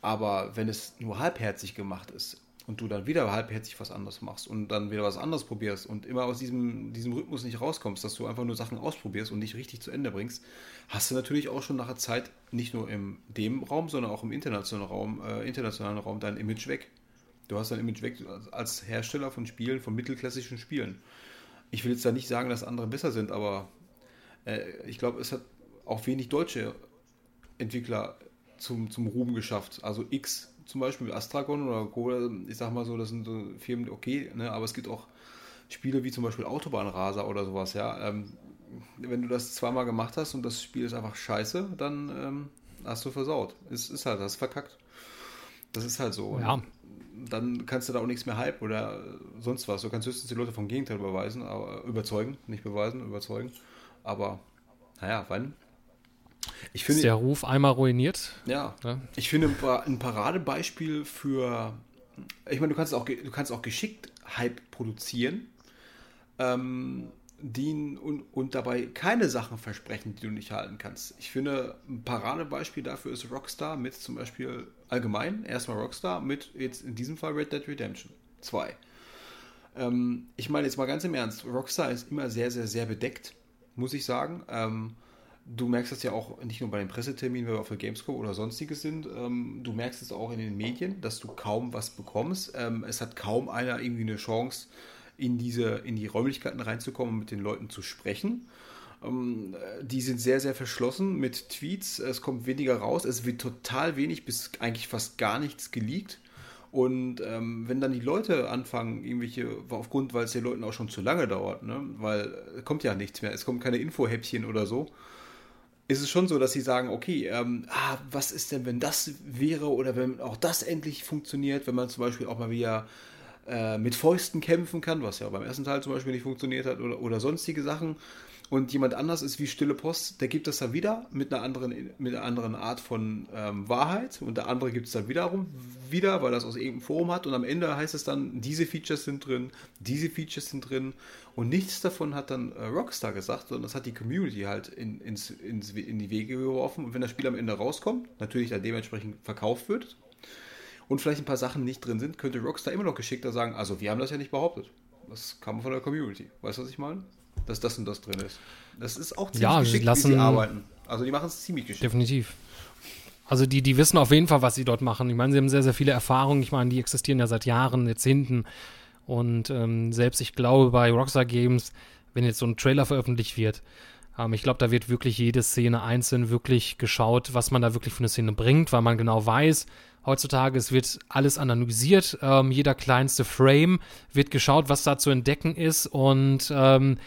Aber wenn es nur halbherzig gemacht ist und du dann wieder halbherzig was anderes machst und dann wieder was anderes probierst und immer aus diesem, diesem Rhythmus nicht rauskommst, dass du einfach nur Sachen ausprobierst und nicht richtig zu Ende bringst, hast du natürlich auch schon nach der Zeit nicht nur in dem Raum, sondern auch im internationalen Raum, äh, internationalen Raum dein Image weg. Du hast dein Image weg als Hersteller von Spielen, von mittelklassischen Spielen. Ich will jetzt da nicht sagen, dass andere besser sind, aber ich glaube, es hat auch wenig deutsche Entwickler zum, zum Ruhm geschafft. Also X zum Beispiel, Astragon oder Cola, ich sag mal so, das sind so Firmen, okay, ne, aber es gibt auch Spiele wie zum Beispiel Autobahnraser oder sowas, ja. Ähm, wenn du das zweimal gemacht hast und das Spiel ist einfach scheiße, dann ähm, hast du versaut. Es ist halt, das ist verkackt. Das ist halt so. Ja. dann kannst du da auch nichts mehr hype oder sonst was. Du kannst höchstens die Leute vom Gegenteil beweisen, aber, überzeugen, nicht beweisen, überzeugen. Aber, naja, wann? Ich finde, ist der Ruf einmal ruiniert? Ja. ja. Ich finde ein Paradebeispiel für. Ich meine, du kannst auch, du kannst auch geschickt Hype produzieren. Ähm, die und, und dabei keine Sachen versprechen, die du nicht halten kannst. Ich finde, ein Paradebeispiel dafür ist Rockstar mit zum Beispiel allgemein, erstmal Rockstar mit jetzt in diesem Fall Red Dead Redemption 2. Ähm, ich meine jetzt mal ganz im Ernst, Rockstar ist immer sehr, sehr, sehr bedeckt, muss ich sagen. Ähm, du merkst das ja auch nicht nur bei den Presseterminen, wenn wir auf der Gamescom oder sonstiges sind, ähm, du merkst es auch in den Medien, dass du kaum was bekommst. Ähm, es hat kaum einer irgendwie eine Chance, in diese, in die Räumlichkeiten reinzukommen und mit den Leuten zu sprechen. Ähm, die sind sehr, sehr verschlossen mit Tweets. Es kommt weniger raus. Es wird total wenig bis eigentlich fast gar nichts geleakt. Und ähm, wenn dann die Leute anfangen, irgendwelche, aufgrund, weil es den Leuten auch schon zu lange dauert, ne? weil es kommt ja nichts mehr, es kommen keine Infohäppchen oder so, ist es schon so, dass sie sagen, okay, ähm, ah, was ist denn, wenn das wäre oder wenn auch das endlich funktioniert, wenn man zum Beispiel auch mal wieder äh, mit Fäusten kämpfen kann, was ja beim ersten Teil zum Beispiel nicht funktioniert hat, oder, oder sonstige Sachen. Und jemand anders ist wie Stille Post, der gibt das dann wieder mit einer anderen, mit einer anderen Art von ähm, Wahrheit. Und der andere gibt es dann wiederum wieder, weil das aus irgendeinem Forum hat. Und am Ende heißt es dann, diese Features sind drin, diese Features sind drin. Und nichts davon hat dann äh, Rockstar gesagt, sondern das hat die Community halt in, ins, ins, in die Wege geworfen. Und wenn das Spiel am Ende rauskommt, natürlich dann dementsprechend verkauft wird, und vielleicht ein paar Sachen nicht drin sind, könnte Rockstar immer noch geschickter sagen, also wir haben das ja nicht behauptet. Das kam von der Community. Weißt du, was ich meine? Dass das und das drin ist. Das ist auch ziemlich ja, geschickt, lassen, wie sie arbeiten. Also die machen es ziemlich geschickt. Definitiv. Also die, die wissen auf jeden Fall, was sie dort machen. Ich meine, sie haben sehr, sehr viele Erfahrungen. Ich meine, die existieren ja seit Jahren, Jahrzehnten. Und ähm, selbst ich glaube, bei Rockstar Games, wenn jetzt so ein Trailer veröffentlicht wird, ähm, ich glaube, da wird wirklich jede Szene einzeln wirklich geschaut, was man da wirklich für eine Szene bringt, weil man genau weiß, heutzutage, es wird alles analysiert, ähm, jeder kleinste Frame wird geschaut, was da zu entdecken ist und ähm,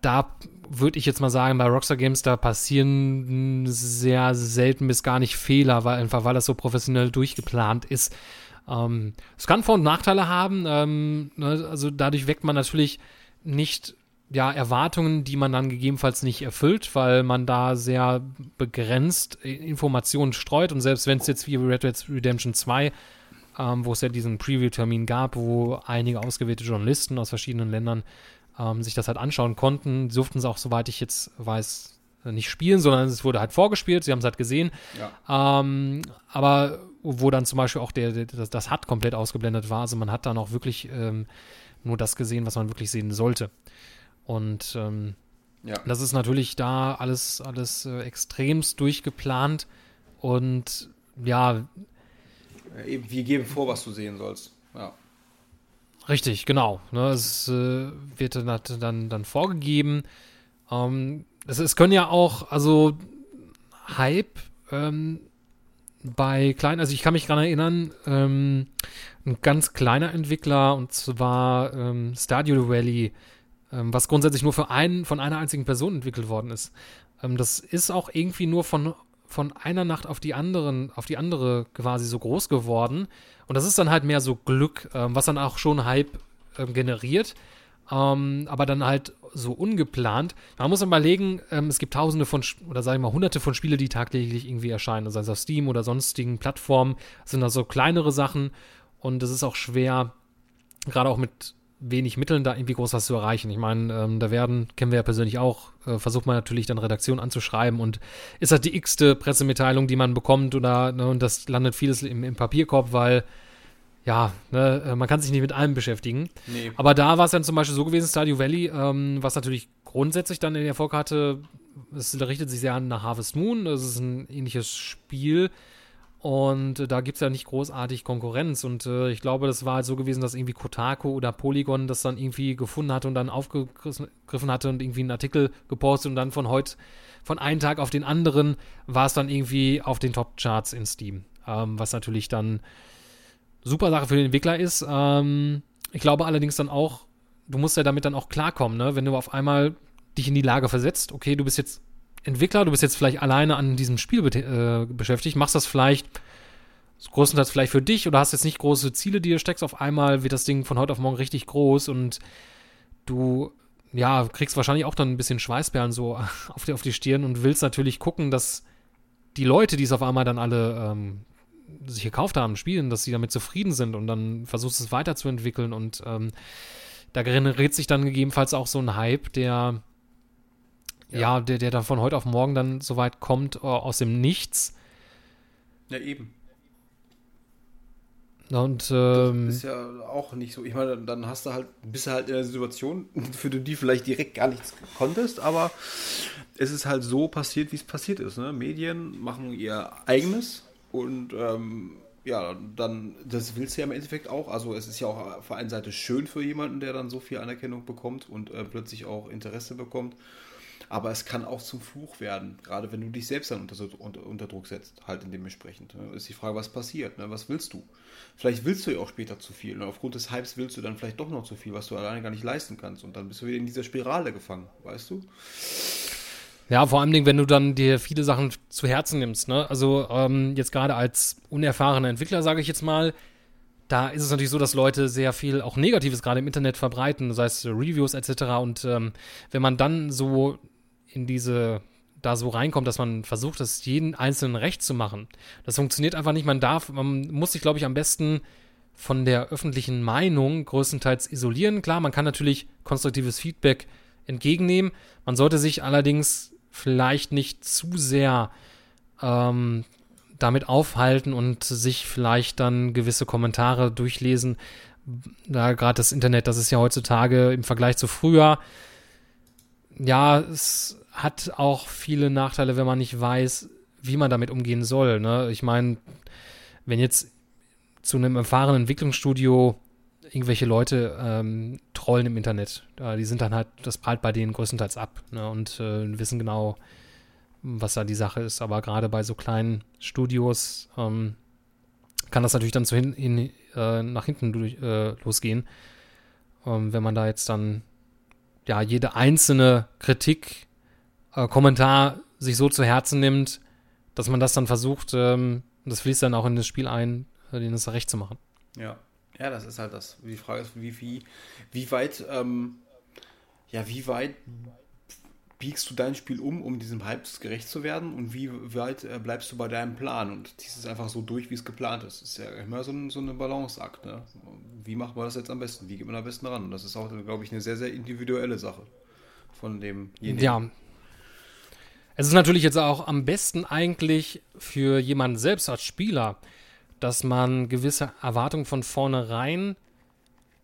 da würde ich jetzt mal sagen, bei Rockstar Games, da passieren sehr selten bis gar nicht Fehler, weil einfach weil das so professionell durchgeplant ist. Ähm, es kann Vor- und Nachteile haben, ähm, ne, also dadurch weckt man natürlich nicht ja, Erwartungen, die man dann gegebenenfalls nicht erfüllt, weil man da sehr begrenzt Informationen streut. Und selbst wenn es jetzt wie Red Dead Redemption 2, ähm, wo es ja diesen Preview-Termin gab, wo einige ausgewählte Journalisten aus verschiedenen Ländern ähm, sich das halt anschauen konnten, durften sie auch, soweit ich jetzt weiß, nicht spielen, sondern es wurde halt vorgespielt, sie haben es halt gesehen. Ja. Ähm, aber wo dann zum Beispiel auch der, der, das, das HUD komplett ausgeblendet war, also man hat dann auch wirklich ähm, nur das gesehen, was man wirklich sehen sollte. Und ähm, ja. das ist natürlich da alles, alles äh, extremst durchgeplant und ja. Wir geben vor, was du sehen sollst. Ja. Richtig, genau. Ne, es äh, wird dann, dann, dann vorgegeben. Ähm, es, es können ja auch, also Hype ähm, bei kleinen, also ich kann mich daran erinnern, ähm, ein ganz kleiner Entwickler und zwar ähm, Stadio Valley was grundsätzlich nur für einen, von einer einzigen Person entwickelt worden ist. Ähm, das ist auch irgendwie nur von, von einer Nacht auf die anderen, auf die andere quasi so groß geworden. Und das ist dann halt mehr so Glück, ähm, was dann auch schon Hype ähm, generiert. Ähm, aber dann halt so ungeplant. Man muss überlegen, ähm, es gibt tausende von, oder sagen wir mal hunderte von Spielen, die tagtäglich irgendwie erscheinen. sei es auf Steam oder sonstigen Plattformen, das sind also kleinere Sachen. Und es ist auch schwer, gerade auch mit wenig Mitteln da irgendwie groß was zu erreichen. Ich meine, ähm, da werden, kennen wir ja persönlich auch, äh, versucht man natürlich dann Redaktion anzuschreiben und ist das die x-te Pressemitteilung, die man bekommt oder, ne, und das landet vieles im, im Papierkorb, weil ja, ne, äh, man kann sich nicht mit allem beschäftigen. Nee. Aber da war es dann zum Beispiel so gewesen, Stadio Valley, ähm, was natürlich grundsätzlich dann den Erfolg hatte, es richtet sich sehr an nach Harvest Moon, das ist ein ähnliches Spiel, Und äh, da gibt es ja nicht großartig Konkurrenz. Und äh, ich glaube, das war halt so gewesen, dass irgendwie Kotaku oder Polygon das dann irgendwie gefunden hatte und dann aufgegriffen hatte und irgendwie einen Artikel gepostet und dann von heute, von einem Tag auf den anderen, war es dann irgendwie auf den Top-Charts in Steam. Ähm, was natürlich dann super Sache für den Entwickler ist. Ähm, ich glaube allerdings dann auch, du musst ja damit dann auch klarkommen, ne? Wenn du auf einmal dich in die Lage versetzt, okay, du bist jetzt Entwickler, du bist jetzt vielleicht alleine an diesem Spiel äh, beschäftigt, machst das vielleicht größtenteils vielleicht für dich oder hast jetzt nicht große Ziele, die du steckst, auf einmal wird das Ding von heute auf morgen richtig groß und du ja, kriegst wahrscheinlich auch dann ein bisschen Schweißperlen so auf die, auf die Stirn und willst natürlich gucken, dass die Leute, die es auf einmal dann alle ähm, sich gekauft haben, spielen, dass sie damit zufrieden sind und dann versuchst es weiterzuentwickeln und ähm, da generiert sich dann gegebenenfalls auch so ein Hype, der ja, ja der, der dann von heute auf morgen dann so weit kommt uh, aus dem Nichts. Ja, eben. Und ähm, das ist ja auch nicht so. Ich meine, dann hast du halt, bist du halt in einer Situation, für die du vielleicht direkt gar nichts konntest, aber es ist halt so passiert, wie es passiert ist. Ne? Medien machen ihr eigenes und ähm, ja, dann, das willst du ja im Endeffekt auch. Also es ist ja auch auf der einen Seite schön für jemanden, der dann so viel Anerkennung bekommt und äh, plötzlich auch Interesse bekommt. Aber es kann auch zum Fluch werden, gerade wenn du dich selbst dann unter, unter, unter Druck setzt, halt in dementsprechend. Ne? Ist die Frage, was passiert, ne? was willst du? Vielleicht willst du ja auch später zu viel. Ne? aufgrund des Hypes willst du dann vielleicht doch noch zu viel, was du alleine gar nicht leisten kannst. Und dann bist du wieder in dieser Spirale gefangen, weißt du? Ja, vor allem, wenn du dann dir viele Sachen zu Herzen nimmst. Ne? Also ähm, jetzt gerade als unerfahrener Entwickler, sage ich jetzt mal, da ist es natürlich so, dass Leute sehr viel auch Negatives gerade im Internet verbreiten, sei es Reviews etc. Und ähm, wenn man dann so in diese da so reinkommt, dass man versucht, das jeden Einzelnen recht zu machen, das funktioniert einfach nicht. Man darf, man muss sich, glaube ich, am besten von der öffentlichen Meinung größtenteils isolieren. Klar, man kann natürlich konstruktives Feedback entgegennehmen. Man sollte sich allerdings vielleicht nicht zu sehr ähm, damit aufhalten und sich vielleicht dann gewisse Kommentare durchlesen. Da gerade das Internet, das ist ja heutzutage im Vergleich zu früher, ja, es hat auch viele Nachteile, wenn man nicht weiß, wie man damit umgehen soll. Ne? Ich meine, wenn jetzt zu einem erfahrenen Entwicklungsstudio irgendwelche Leute ähm, trollen im Internet. Die sind dann halt, das prallt bei denen größtenteils ab ne, und äh, wissen genau, was da die Sache ist. Aber gerade bei so kleinen Studios ähm, kann das natürlich dann zu hin, in, äh, nach hinten durch, äh, losgehen. Ähm, wenn man da jetzt dann ja jede einzelne Kritik, äh, Kommentar sich so zu Herzen nimmt, dass man das dann versucht, ähm, das fließt dann auch in das Spiel ein, äh, denen es recht zu machen. Ja. Ja, das ist halt das. Die Frage ist, wie, wie, wie weit, ähm, ja, wie weit biegst du dein Spiel um, um diesem Hype gerecht zu werden und wie weit äh, bleibst du bei deinem Plan und ziehst es einfach so durch, wie es geplant ist. Das ist ja immer so, ein, so eine Balanceakt. Ne? Wie macht man das jetzt am besten? Wie geht man am besten ran? Und das ist auch, glaube ich, eine sehr, sehr individuelle Sache von demjenigen. Ja. Es ist natürlich jetzt auch am besten eigentlich für jemanden selbst als Spieler, dass man gewisse Erwartungen von vornherein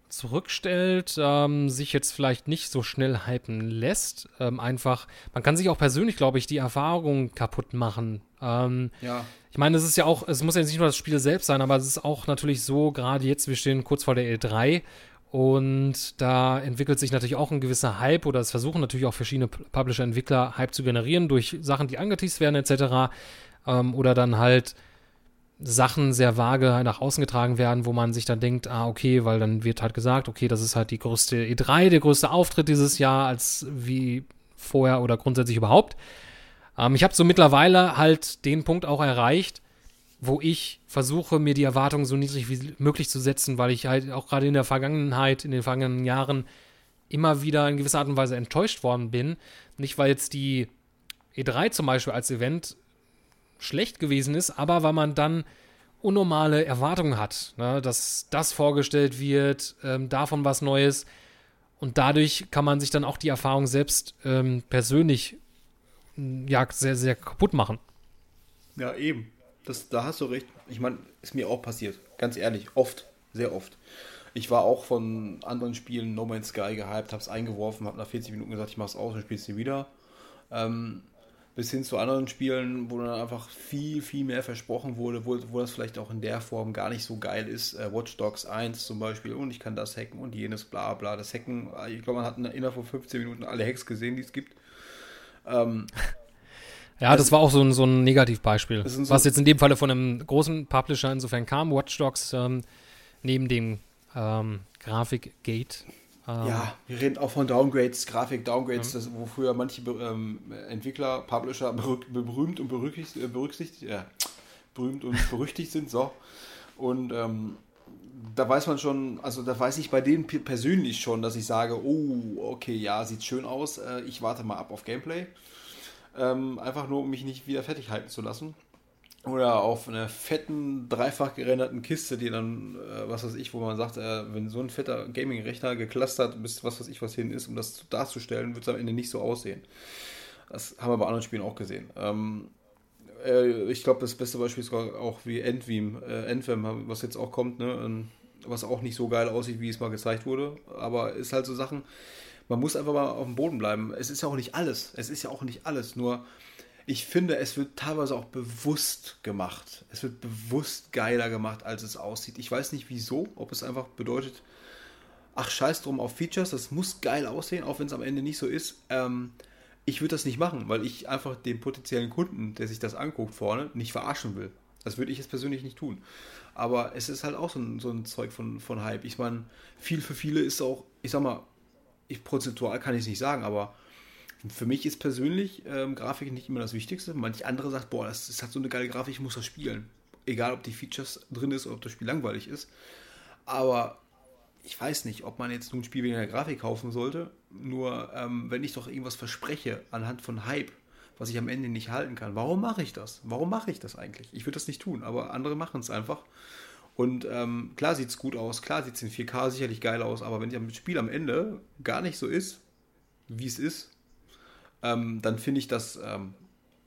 zurückstellt, ähm, sich jetzt vielleicht nicht so schnell hypen lässt. Ähm, einfach, man kann sich auch persönlich, glaube ich, die Erfahrung kaputt machen. Ähm, ja. Ich meine, es ist ja auch, es muss ja nicht nur das Spiel selbst sein, aber es ist auch natürlich so, gerade jetzt, wir stehen kurz vor der E3 und da entwickelt sich natürlich auch ein gewisser Hype oder es versuchen natürlich auch verschiedene Publisher-Entwickler Hype zu generieren durch Sachen, die angeteased werden etc. Ähm, oder dann halt Sachen sehr vage nach außen getragen werden, wo man sich dann denkt, ah, okay, weil dann wird halt gesagt, okay, das ist halt die größte E3, der größte Auftritt dieses Jahr als wie vorher oder grundsätzlich überhaupt. Ähm, ich habe so mittlerweile halt den Punkt auch erreicht, wo ich versuche, mir die Erwartungen so niedrig wie möglich zu setzen, weil ich halt auch gerade in der Vergangenheit, in den vergangenen Jahren immer wieder in gewisser Art und Weise enttäuscht worden bin. Nicht, weil jetzt die E3 zum Beispiel als Event schlecht gewesen ist, aber weil man dann unnormale Erwartungen hat, ne? dass das vorgestellt wird, ähm, davon was Neues. Und dadurch kann man sich dann auch die Erfahrung selbst ähm, persönlich ja, sehr, sehr kaputt machen. Ja, eben. Das, da hast du recht. Ich meine, ist mir auch passiert. Ganz ehrlich, oft. Sehr oft. Ich war auch von anderen Spielen No Man's Sky gehypt, hab's eingeworfen, hab nach 40 Minuten gesagt, ich mach's aus und spiel's nie wieder. Ähm, bis hin zu anderen Spielen, wo dann einfach viel, viel mehr versprochen wurde, wo, wo das vielleicht auch in der Form gar nicht so geil ist. Äh, Watch Dogs 1 zum Beispiel, und ich kann das hacken und jenes, bla bla. Das Hacken, ich glaube, man hat innerhalb von 15 Minuten alle Hacks gesehen, die es gibt. Ähm, ja, das war auch so ein, so ein Negativbeispiel, so was jetzt in dem Falle von einem großen Publisher insofern kam. Watch Dogs ähm, neben dem ähm, Grafikgate ähm, ja, wir reden auch von Downgrades, Grafik-Downgrades, mhm. wo früher manche ähm, Entwickler, Publisher berühmt und berücksichtigt, äh, berücksichtigt ja, berühmt und berüchtigt sind. So. Und ähm, da weiß man schon, also da weiß ich bei denen persönlich schon, dass ich sage, oh, okay, ja, sieht schön aus, äh, ich warte mal ab auf Gameplay. Ähm, einfach nur, um mich nicht wieder fertig halten zu lassen. Oder auf einer fetten, dreifach gerenderten Kiste, die dann, äh, was weiß ich, wo man sagt, äh, wenn so ein fetter Gaming-Rechner geklustert bis was weiß ich was hin ist, um das darzustellen, wird es am Ende nicht so aussehen. Das haben wir bei anderen Spielen auch gesehen. Ähm, äh, ich glaube, das beste Beispiel ist auch wie Endvim, äh, Endvim, was jetzt auch kommt, ne? was auch nicht so geil aussieht, wie es mal gezeigt wurde. Aber ist halt so Sachen, man muss einfach mal auf dem Boden bleiben. Es ist ja auch nicht alles. Es ist ja auch nicht alles. Nur ich finde, es wird teilweise auch bewusst gemacht. Es wird bewusst geiler gemacht, als es aussieht. Ich weiß nicht wieso, ob es einfach bedeutet, ach scheiß drum auf Features, das muss geil aussehen, auch wenn es am Ende nicht so ist. Ähm, ich würde das nicht machen, weil ich einfach den potenziellen Kunden, der sich das anguckt vorne, nicht verarschen will. Das würde ich jetzt persönlich nicht tun. Aber es ist halt auch so ein, so ein Zeug von, von Hype. Ich meine, viel für viele ist auch, ich sag mal, ich prozentual kann ich es nicht sagen, aber für mich ist persönlich ähm, Grafik nicht immer das Wichtigste. Manch andere sagt, boah, das, das, hat so eine geile Grafik, ich muss das spielen. Egal, ob die Features drin ist oder ob das Spiel langweilig ist. Aber ich weiß nicht, ob man jetzt nun ein Spiel wegen der Grafik kaufen sollte. Nur, ähm, wenn ich doch irgendwas verspreche anhand von Hype, was ich am Ende nicht halten kann, warum mache ich das? Warum mache ich das eigentlich? Ich würde das nicht tun, aber andere machen es einfach. Und ähm, klar sieht es gut aus, klar sieht es in 4K sicherlich geil aus, aber wenn das Spiel am Ende gar nicht so ist, wie es ist, ähm, dann finde ich das, ähm,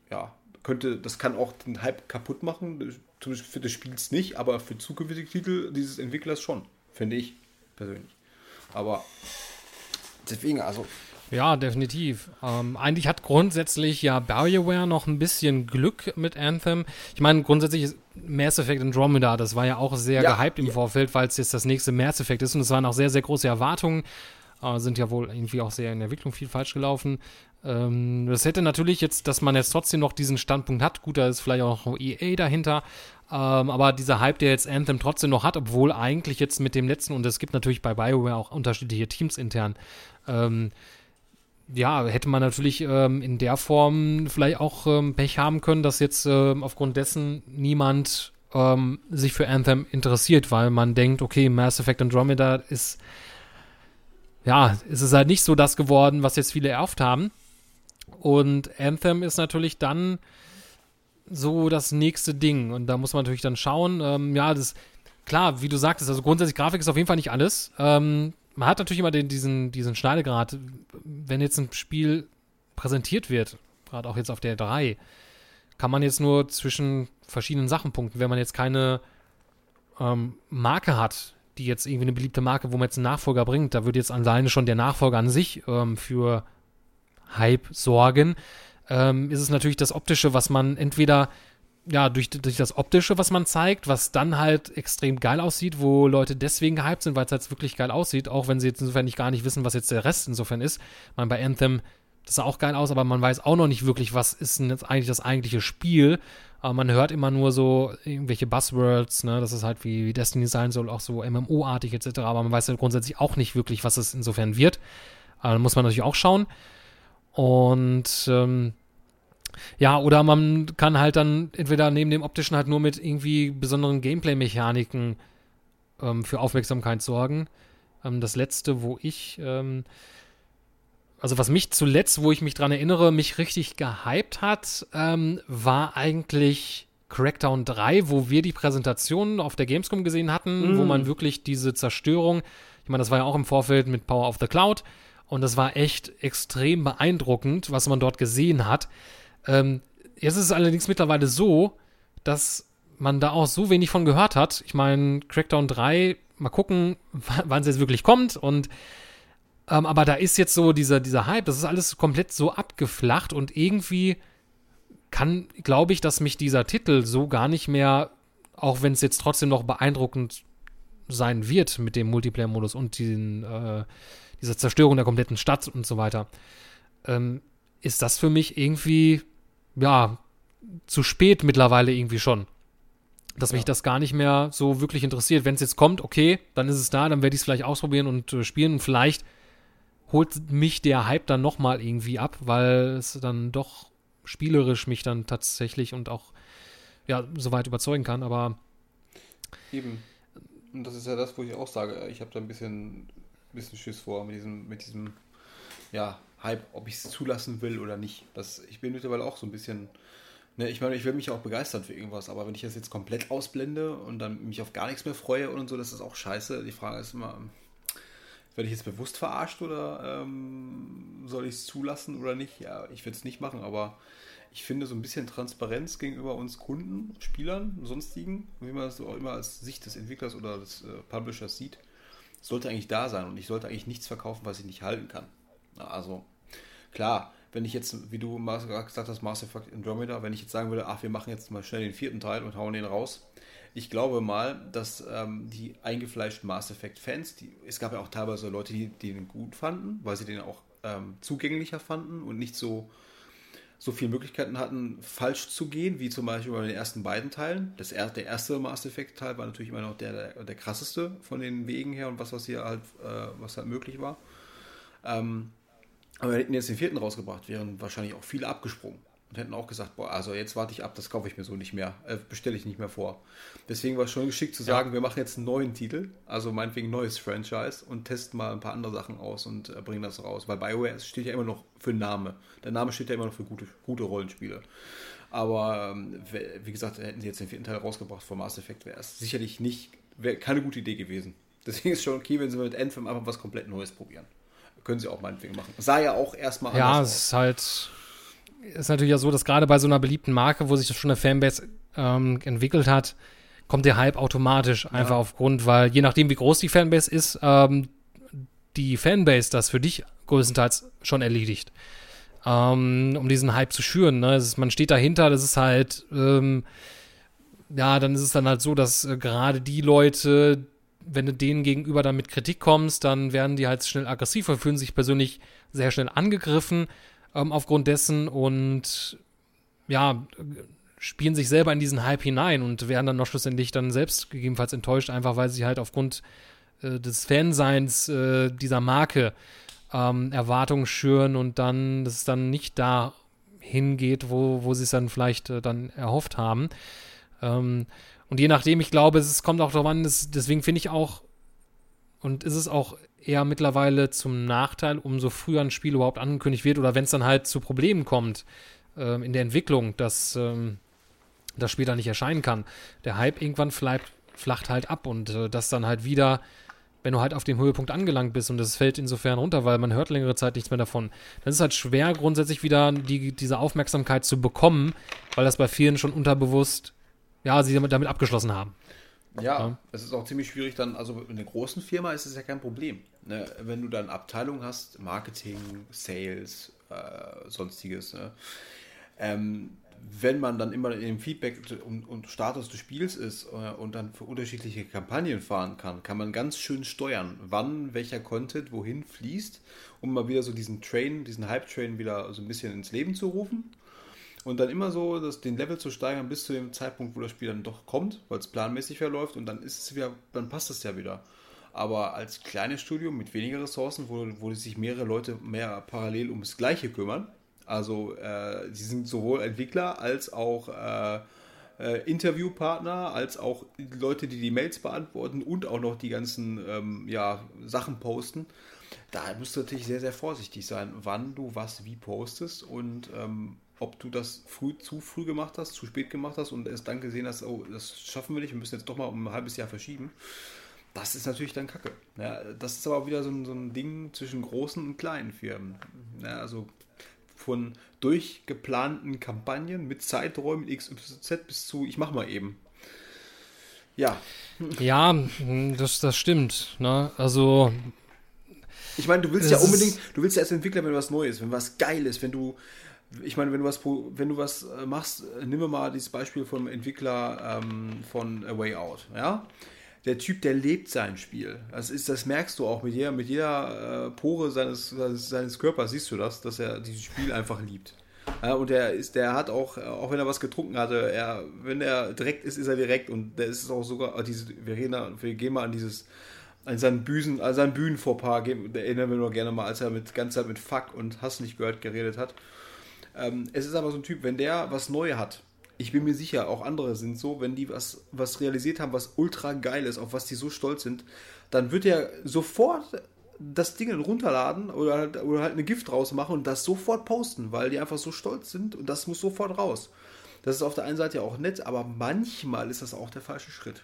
ja, könnte, das kann auch den Hype kaputt machen. Zumindest für das Spiels nicht, aber für zukünftige Titel dieses Entwicklers schon, finde ich persönlich. Aber deswegen, also. Ja, definitiv. Ähm, eigentlich hat grundsätzlich ja BioWare noch ein bisschen Glück mit Anthem. Ich meine, grundsätzlich ist Mass Effect Andromeda, das war ja auch sehr ja, gehypt im ja. Vorfeld, weil es jetzt das nächste Mass Effect ist und es waren auch sehr, sehr große Erwartungen. Äh, sind ja wohl irgendwie auch sehr in der Entwicklung viel falsch gelaufen. Ähm, das hätte natürlich jetzt, dass man jetzt trotzdem noch diesen Standpunkt hat. Gut, da ist vielleicht auch noch EA dahinter. Ähm, aber dieser Hype, der jetzt Anthem trotzdem noch hat, obwohl eigentlich jetzt mit dem letzten, und es gibt natürlich bei BioWare auch unterschiedliche Teams intern, ähm, ja, hätte man natürlich ähm, in der Form vielleicht auch ähm, Pech haben können, dass jetzt ähm, aufgrund dessen niemand ähm, sich für Anthem interessiert, weil man denkt, okay, Mass Effect Andromeda ist, ja, ist es halt nicht so das geworden, was jetzt viele erhofft haben. Und Anthem ist natürlich dann so das nächste Ding. Und da muss man natürlich dann schauen. Ähm, ja, das klar, wie du sagtest, also grundsätzlich Grafik ist auf jeden Fall nicht alles. Ähm, man hat natürlich immer den, diesen, diesen Schneidegrad, wenn jetzt ein Spiel präsentiert wird, gerade auch jetzt auf der 3, kann man jetzt nur zwischen verschiedenen Sachen punkten. Wenn man jetzt keine ähm, Marke hat, die jetzt irgendwie eine beliebte Marke, wo man jetzt einen Nachfolger bringt, da würde jetzt alleine schon der Nachfolger an sich ähm, für Hype sorgen, ähm, ist es natürlich das Optische, was man entweder ja, durch, durch das Optische, was man zeigt, was dann halt extrem geil aussieht, wo Leute deswegen gehypt sind, weil es halt wirklich geil aussieht, auch wenn sie jetzt insofern nicht gar nicht wissen, was jetzt der Rest insofern ist. Man bei Anthem, das sah auch geil aus, aber man weiß auch noch nicht wirklich, was ist denn jetzt eigentlich das eigentliche Spiel. Aber man hört immer nur so irgendwelche Buzzwords, ne, dass es halt wie, Destiny sein soll, auch so MMO-artig etc. Aber man weiß ja grundsätzlich auch nicht wirklich, was es insofern wird. Aber da muss man natürlich auch schauen. Und ähm, ja, oder man kann halt dann entweder neben dem optischen halt nur mit irgendwie besonderen Gameplay-Mechaniken ähm, für Aufmerksamkeit sorgen. Ähm, das letzte, wo ich, ähm, also was mich zuletzt, wo ich mich dran erinnere, mich richtig gehypt hat, ähm, war eigentlich Crackdown 3, wo wir die Präsentation auf der Gamescom gesehen hatten, mm. wo man wirklich diese Zerstörung, ich meine, das war ja auch im Vorfeld mit Power of the Cloud, und das war echt extrem beeindruckend, was man dort gesehen hat. Ähm, jetzt ist es allerdings mittlerweile so, dass man da auch so wenig von gehört hat. Ich meine, Crackdown 3, mal gucken, wann es jetzt wirklich kommt. Und ähm, aber da ist jetzt so dieser, dieser Hype, das ist alles komplett so abgeflacht und irgendwie kann, glaube ich, dass mich dieser Titel so gar nicht mehr, auch wenn es jetzt trotzdem noch beeindruckend sein wird mit dem Multiplayer-Modus und den, äh, dieser Zerstörung der kompletten Stadt und so weiter, ähm, ist das für mich irgendwie, ja, zu spät mittlerweile irgendwie schon. Dass ja. mich das gar nicht mehr so wirklich interessiert. Wenn es jetzt kommt, okay, dann ist es da, dann werde ich es vielleicht ausprobieren und äh, spielen und vielleicht holt mich der Hype dann nochmal irgendwie ab, weil es dann doch spielerisch mich dann tatsächlich und auch ja, soweit überzeugen kann, aber eben. Und das ist ja das, wo ich auch sage, ich habe da ein bisschen, bisschen Schiss vor mit diesem, mit diesem ja, Hype, ob ich es zulassen will oder nicht. Das, ich bin mittlerweile auch so ein bisschen, ne, ich meine, ich will mich auch begeistern für irgendwas, aber wenn ich das jetzt komplett ausblende und dann mich auf gar nichts mehr freue und so, das ist auch scheiße. Die Frage ist immer, werde ich jetzt bewusst verarscht oder ähm, soll ich es zulassen oder nicht? Ja, ich würde es nicht machen, aber ich finde so ein bisschen Transparenz gegenüber uns Kunden, Spielern, sonstigen, wie man das auch immer als Sicht des Entwicklers oder des äh, Publishers sieht, sollte eigentlich da sein und ich sollte eigentlich nichts verkaufen, was ich nicht halten kann. Also klar, wenn ich jetzt, wie du gesagt hast, Mass Effect Andromeda, wenn ich jetzt sagen würde, ach, wir machen jetzt mal schnell den vierten Teil und hauen den raus, ich glaube mal, dass ähm, die eingefleischten Mass Effect-Fans, es gab ja auch teilweise Leute, die, die den gut fanden, weil sie den auch ähm, zugänglicher fanden und nicht so, so viele Möglichkeiten hatten, falsch zu gehen, wie zum Beispiel bei den ersten beiden Teilen. Das, der erste Mass Effect-Teil war natürlich immer noch der, der, der, krasseste von den Wegen her und was, was hier halt, äh, was halt möglich war. Ähm, aber wir hätten jetzt den vierten rausgebracht, wären wahrscheinlich auch viele abgesprungen und hätten auch gesagt, boah, also jetzt warte ich ab, das kaufe ich mir so nicht mehr, äh, bestelle ich nicht mehr vor. Deswegen war es schon geschickt zu sagen, ja. wir machen jetzt einen neuen Titel, also meinetwegen ein neues Franchise und testen mal ein paar andere Sachen aus und äh, bringen das raus. Weil BioWare steht ja immer noch für Name. Der Name steht ja immer noch für gute, gute Rollenspiele. Aber ähm, wie gesagt, hätten sie jetzt den vierten Teil rausgebracht von Mass Effect, wäre es sicherlich nicht, wäre keine gute Idee gewesen. Deswegen ist es schon okay, wenn sie mit Anthem einfach was komplett Neues probieren. Können sie auch meinetwegen machen. Sah ja auch erstmal Ja, es ist halt ist natürlich ja so, dass gerade bei so einer beliebten Marke, wo sich das schon eine Fanbase ähm, entwickelt hat, kommt der Hype automatisch einfach ja. aufgrund, weil je nachdem, wie groß die Fanbase ist, ähm, die Fanbase das für dich größtenteils schon erledigt. Ähm, um diesen Hype zu schüren. Ne? Ist, man steht dahinter, das ist halt, ähm, ja, dann ist es dann halt so, dass äh, gerade die Leute, wenn du denen gegenüber dann mit Kritik kommst, dann werden die halt schnell aggressiver, fühlen sich persönlich sehr schnell angegriffen ähm, aufgrund dessen und ja, spielen sich selber in diesen Hype hinein und werden dann noch schlussendlich dann selbst gegebenenfalls enttäuscht, einfach weil sie halt aufgrund äh, des Fanseins äh, dieser Marke ähm, Erwartungen schüren und dann, dass es dann nicht da hingeht, wo, wo sie es dann vielleicht äh, dann erhofft haben. Ähm, und je nachdem, ich glaube, es kommt auch darauf an, das, deswegen finde ich auch, und ist es auch eher mittlerweile zum Nachteil, umso früher ein Spiel überhaupt angekündigt wird oder wenn es dann halt zu Problemen kommt ähm, in der Entwicklung, dass ähm, das Spiel dann nicht erscheinen kann. Der Hype irgendwann flacht, flacht halt ab und äh, das dann halt wieder, wenn du halt auf dem Höhepunkt angelangt bist und es fällt insofern runter, weil man hört längere Zeit nichts mehr davon, dann ist es halt schwer, grundsätzlich wieder die, diese Aufmerksamkeit zu bekommen, weil das bei vielen schon unterbewusst, ja, sie damit, damit abgeschlossen haben. Ja, ja, es ist auch ziemlich schwierig dann, also in einer großen Firma ist es ja kein Problem. Ne? Wenn du dann Abteilung hast, Marketing, Sales, äh, sonstiges, ne? ähm, wenn man dann immer dem Feedback und, und Status des Spiels ist äh, und dann für unterschiedliche Kampagnen fahren kann, kann man ganz schön steuern, wann welcher Content wohin fließt, um mal wieder so diesen Train, diesen Hype-Train wieder so ein bisschen ins Leben zu rufen und dann immer so das, den Level zu steigern bis zu dem Zeitpunkt, wo das Spiel dann doch kommt, weil es planmäßig verläuft und dann ist es wieder, dann passt es ja wieder. Aber als kleines Studio mit weniger Ressourcen, wo, wo sich mehrere Leute mehr parallel ums Gleiche kümmern, also äh, sie sind sowohl Entwickler als auch äh, äh, Interviewpartner, als auch Leute, die die Mails beantworten und auch noch die ganzen ähm, ja, Sachen posten. Da musst du natürlich sehr, sehr vorsichtig sein, wann du was wie postest und ähm, ob du das früh, zu früh gemacht hast, zu spät gemacht hast und erst dann gesehen hast, oh, das schaffen wir nicht, wir müssen jetzt doch mal um ein halbes Jahr verschieben. Das ist natürlich dann Kacke. Ja, das ist aber wieder so ein, so ein Ding zwischen großen und kleinen Firmen. Ja, also von durchgeplanten Kampagnen mit Zeiträumen XYZ bis zu, ich mach mal eben. Ja. Ja, das, das stimmt. Ne? Also. Ich meine, du willst ja unbedingt, du willst ja als Entwickler, wenn was Neues, wenn was geil ist, wenn du ich meine, wenn du was, wenn du was äh, machst, äh, nimm mal dieses Beispiel vom Entwickler ähm, von A Way Out, ja. Der Typ, der lebt sein Spiel. Das ist, das merkst du auch mit jeder, mit jeder äh, Pore seines, seines, Körpers, siehst du das, dass er dieses Spiel einfach liebt. Ja, und der ist, der hat auch, auch wenn er was getrunken hatte, er, wenn er direkt ist, ist er direkt und der ist auch sogar, diese, wir, reden, wir gehen mal an dieses, an seinen Bühnen, an seinen Bühnenvorpaar, erinnern wir nur gerne mal, als er mit ganz Zeit mit Fuck und Hass nicht gehört geredet hat. Ähm, es ist aber so ein Typ, wenn der was Neues hat, ich bin mir sicher, auch andere sind so, wenn die was, was realisiert haben, was ultra geil ist, auf was die so stolz sind, dann wird er sofort das Ding runterladen oder halt, oder halt eine Gift draus machen und das sofort posten, weil die einfach so stolz sind und das muss sofort raus. Das ist auf der einen Seite ja auch nett, aber manchmal ist das auch der falsche Schritt.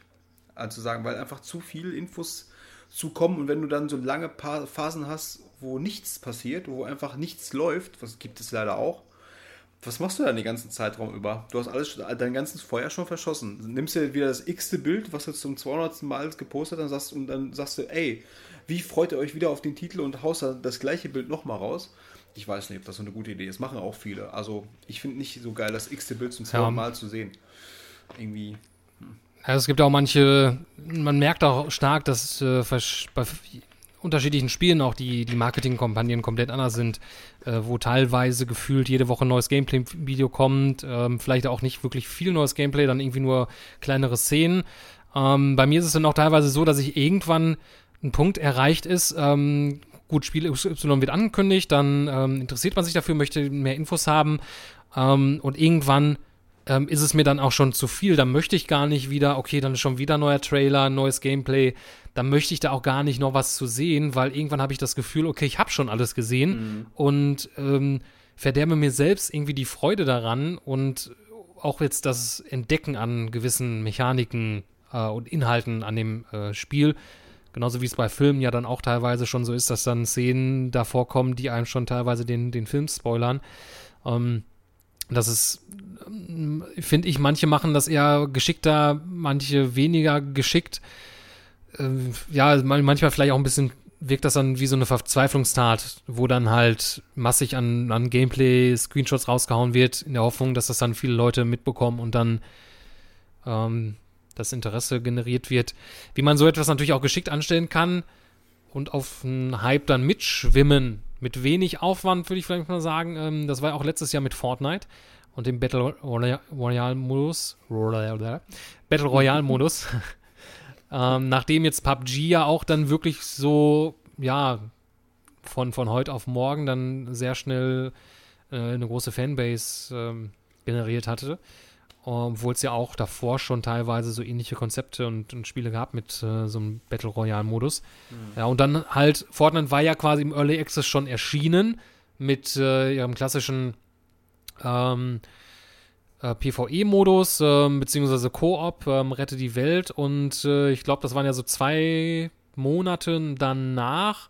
Also sagen, weil einfach zu viel Infos zu kommen und wenn du dann so lange Phasen hast, wo nichts passiert, wo einfach nichts läuft, was gibt es leider auch, was machst du dann den ganzen Zeitraum über? Du hast alles, dein ganzes Feuer schon verschossen. Nimmst dir wieder das x-te Bild, was du zum 200. Mal gepostet hast, sagst, und dann sagst du, ey, wie freut ihr euch wieder auf den Titel und haust dann das gleiche Bild nochmal raus? Ich weiß nicht, ob das so eine gute Idee ist. Machen auch viele. Also, ich finde nicht so geil, das x-te Bild zum 200. Ja. Mal zu sehen. Irgendwie. Hm. Ja, es gibt auch manche, man merkt auch stark, dass äh, bei unterschiedlichen Spielen auch die, die Marketingkampagnen komplett anders sind, äh, wo teilweise gefühlt jede Woche ein neues Gameplay-Video kommt, ähm, vielleicht auch nicht wirklich viel neues Gameplay, dann irgendwie nur kleinere Szenen. Ähm, bei mir ist es dann auch teilweise so, dass ich irgendwann ein Punkt erreicht ist, ähm, gut, Spiel Y wird angekündigt, dann ähm, interessiert man sich dafür, möchte mehr Infos haben ähm, und irgendwann ähm, ist es mir dann auch schon zu viel. Dann möchte ich gar nicht wieder, okay, dann ist schon wieder neuer Trailer, neues Gameplay. Dann möchte ich da auch gar nicht noch was zu sehen, weil irgendwann habe ich das Gefühl, okay, ich habe schon alles gesehen mhm. und ähm, verderbe mir selbst irgendwie die Freude daran und auch jetzt das Entdecken an gewissen Mechaniken äh, und Inhalten an dem äh, Spiel. Genauso wie es bei Filmen ja dann auch teilweise schon so ist, dass dann Szenen davor kommen, die einem schon teilweise den, den Film spoilern. Ähm, das ist, finde ich, manche machen das eher geschickter, manche weniger geschickt. Ähm, ja, manchmal vielleicht auch ein bisschen wirkt das dann wie so eine Verzweiflungstat, wo dann halt massig an, an Gameplay-Screenshots rausgehauen wird, in der Hoffnung, dass das dann viele Leute mitbekommen und dann ähm, das Interesse generiert wird. Wie man so etwas natürlich auch geschickt anstellen kann und auf einen Hype dann mitschwimmen, mit wenig Aufwand, würde ich vielleicht mal sagen. Ähm, das war ja auch letztes Jahr mit Fortnite und dem Battle Royale Modus. Battle Royale Modus. ähm, nachdem jetzt PUBG ja auch dann wirklich so, ja, von, von heute auf morgen dann sehr schnell äh, eine große Fanbase ähm, generiert hatte. Obwohl es ja auch davor schon teilweise so ähnliche Konzepte und, und Spiele gab mit äh, so einem Battle Royale-Modus. Mhm. Ja, und dann halt, Fortnite war ja quasi im Early Access schon erschienen mit äh, ihrem klassischen ähm, äh, PvE-Modus, ähm, beziehungsweise Koop, ähm, Rette die Welt. Und äh, ich glaube, das waren ja so zwei Monate danach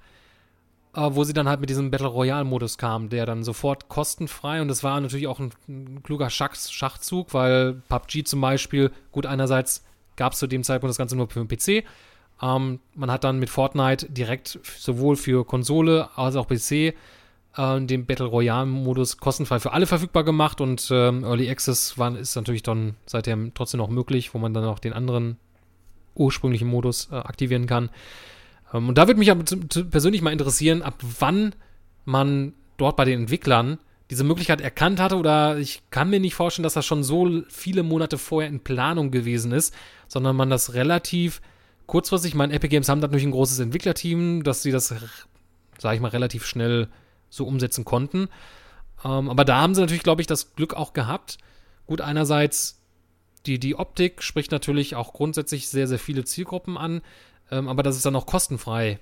äh, wo sie dann halt mit diesem Battle Royale-Modus kam, der dann sofort kostenfrei und das war natürlich auch ein, ein kluger Schach, Schachzug, weil PUBG zum Beispiel, gut, einerseits gab es zu dem Zeitpunkt das Ganze nur für den PC. Ähm, man hat dann mit Fortnite direkt sowohl für Konsole als auch PC äh, den Battle Royale-Modus kostenfrei für alle verfügbar gemacht und ähm, Early Access war, ist natürlich dann seitdem trotzdem noch möglich, wo man dann auch den anderen ursprünglichen Modus äh, aktivieren kann. Ähm, und da würde mich persönlich mal interessieren, ab wann man dort bei den Entwicklern diese Möglichkeit erkannt hatte oder ich kann mir nicht vorstellen, dass das schon so viele Monate vorher in Planung gewesen ist, sondern man das relativ kurzfristig, ich meine, Epic Games haben natürlich ein großes Entwicklerteam, dass sie das, sage ich mal, relativ schnell so umsetzen konnten. Ähm, aber da haben sie natürlich, glaube ich, das Glück auch gehabt. Gut, einerseits die, die Optik spricht natürlich auch grundsätzlich sehr, sehr viele Zielgruppen an ähm, aber dass es dann auch kostenfrei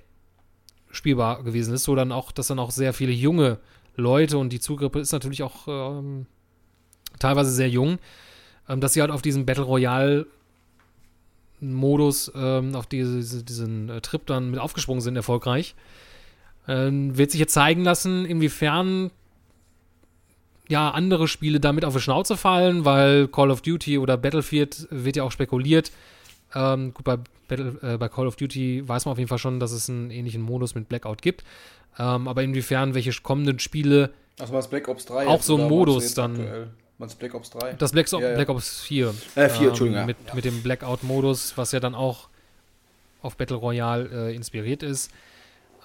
spielbar gewesen ist, so dann auch, dass dann auch sehr viele junge Leute und die Zugrippe ist natürlich auch ähm, teilweise sehr jung, ähm, dass sie halt auf diesen Battle Royale Modus, ähm, auf diese, diesen äh, Trip dann mit aufgesprungen sind, erfolgreich. Ähm, wird sich jetzt zeigen lassen, inwiefern ja andere Spiele damit auf die Schnauze fallen, weil Call of Duty oder Battlefield wird ja auch spekuliert, ähm, gut, bei, Battle, äh, bei Call of Duty weiß man auf jeden Fall schon, dass es einen ähnlichen Modus mit Blackout gibt. Ähm, aber inwiefern welche kommenden Spiele Also was Black Ops 3 auch so ein Modus dann. Aktuell? Was Black Ops 3? Das Black, ja, ja. Black Ops 4. Äh, 4, ähm, Entschuldigung. Mit, ja. mit dem Blackout-Modus, was ja dann auch auf Battle Royale äh, inspiriert ist.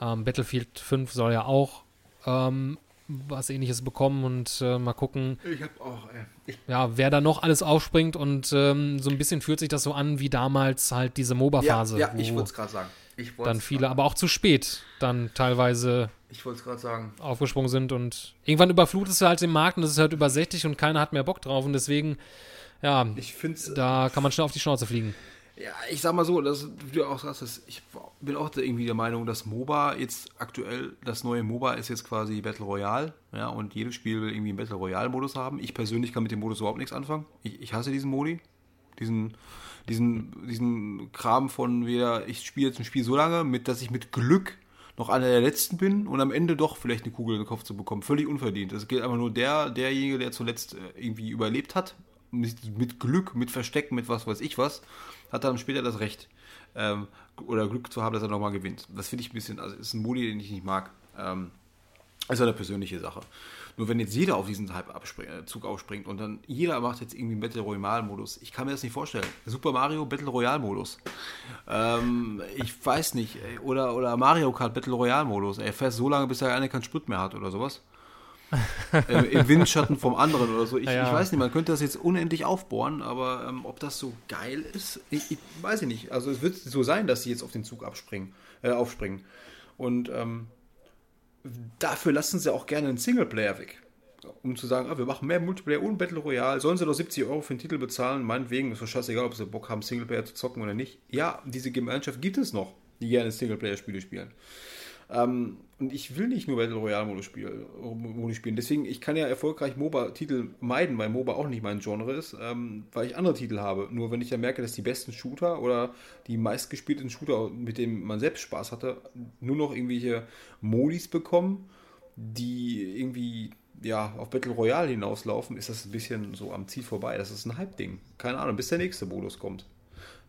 Ähm, Battlefield 5 soll ja auch ähm, was ähnliches bekommen und äh, mal gucken. Auch. Ich ja, wer da noch alles aufspringt und ähm, so ein bisschen fühlt sich das so an wie damals halt diese MOBA-Phase. Ja, ja ich wollte es gerade sagen. dann viele, aber auch zu spät dann teilweise ich wollte es gerade sagen. aufgesprungen sind und irgendwann überflutest du halt den Markt und es ist halt übersächtig und keiner hat mehr Bock drauf und deswegen, ja, ich find's, da kann man schnell auf die Schnauze fliegen. Ja, ich sag mal so, das, wie du auch sagst, ich bin auch irgendwie der Meinung, dass MOBA jetzt aktuell, das neue MOBA ist jetzt quasi Battle Royale, ja, und jedes Spiel will irgendwie einen Battle Royale-Modus haben. Ich persönlich kann mit dem Modus überhaupt nichts anfangen. Ich, ich hasse diesen Modi. Diesen, diesen, diesen Kram von wieder, ich spiele jetzt ein Spiel so lange, mit, dass ich mit Glück noch einer der letzten bin und am Ende doch vielleicht eine Kugel in den Kopf zu bekommen. Völlig unverdient. Das gilt aber nur der, derjenige, der zuletzt äh, irgendwie überlebt hat. Mit, mit Glück, mit Verstecken, mit was weiß ich was hat dann später das Recht ähm, oder Glück zu haben, dass er nochmal gewinnt. Das finde ich ein bisschen, also ist ein Modi, den ich nicht mag. Ähm, ist eine persönliche Sache. Nur wenn jetzt jeder auf diesen Hype äh, Zug aufspringt und dann jeder macht jetzt irgendwie Battle Royale Modus, ich kann mir das nicht vorstellen. Super Mario Battle Royale Modus. Ähm, ich weiß nicht. Oder, oder Mario Kart Battle Royale Modus. Er fährt so lange, bis er einer keinen Sprit mehr hat oder sowas. Äh, im Windschatten vom anderen oder so. Ich, ja. ich, weiß nicht, man könnte das jetzt unendlich aufbohren, aber ähm, ob das so geil ist, ich, ich, weiß ich nicht. Also es wird so sein, dass sie jetzt auf den Zug abspringen, äh, aufspringen. Und ähm, dafür lassen sie auch gerne einen Singleplayer weg. Um zu sagen, ah, wir machen mehr Multiplayer und Battle Royale. Sollen sie doch 70 Euro für den Titel bezahlen? Meinetwegen, ist doch scheißegal, ob sie Bock haben, Singleplayer zu zocken oder nicht. Ja, diese Gemeinschaft gibt es noch, die gerne Singleplayer-Spiele spielen. Ähm, und ich will nicht nur Battle Royale Modus spielen, Modus spielen. Deswegen, ich kann ja erfolgreich MOBA-Titel meiden, weil MOBA auch nicht mein Genre ist, ähm, weil ich andere Titel habe. Nur wenn ich dann merke, dass die besten Shooter oder die meistgespielten Shooter, mit denen man selbst Spaß hatte, nur noch irgendwelche Modis bekommen, die irgendwie ja, auf Battle Royale hinauslaufen, ist das ein bisschen so am Ziel vorbei. Das ist ein Hype-Ding. Keine Ahnung, bis der nächste Modus kommt.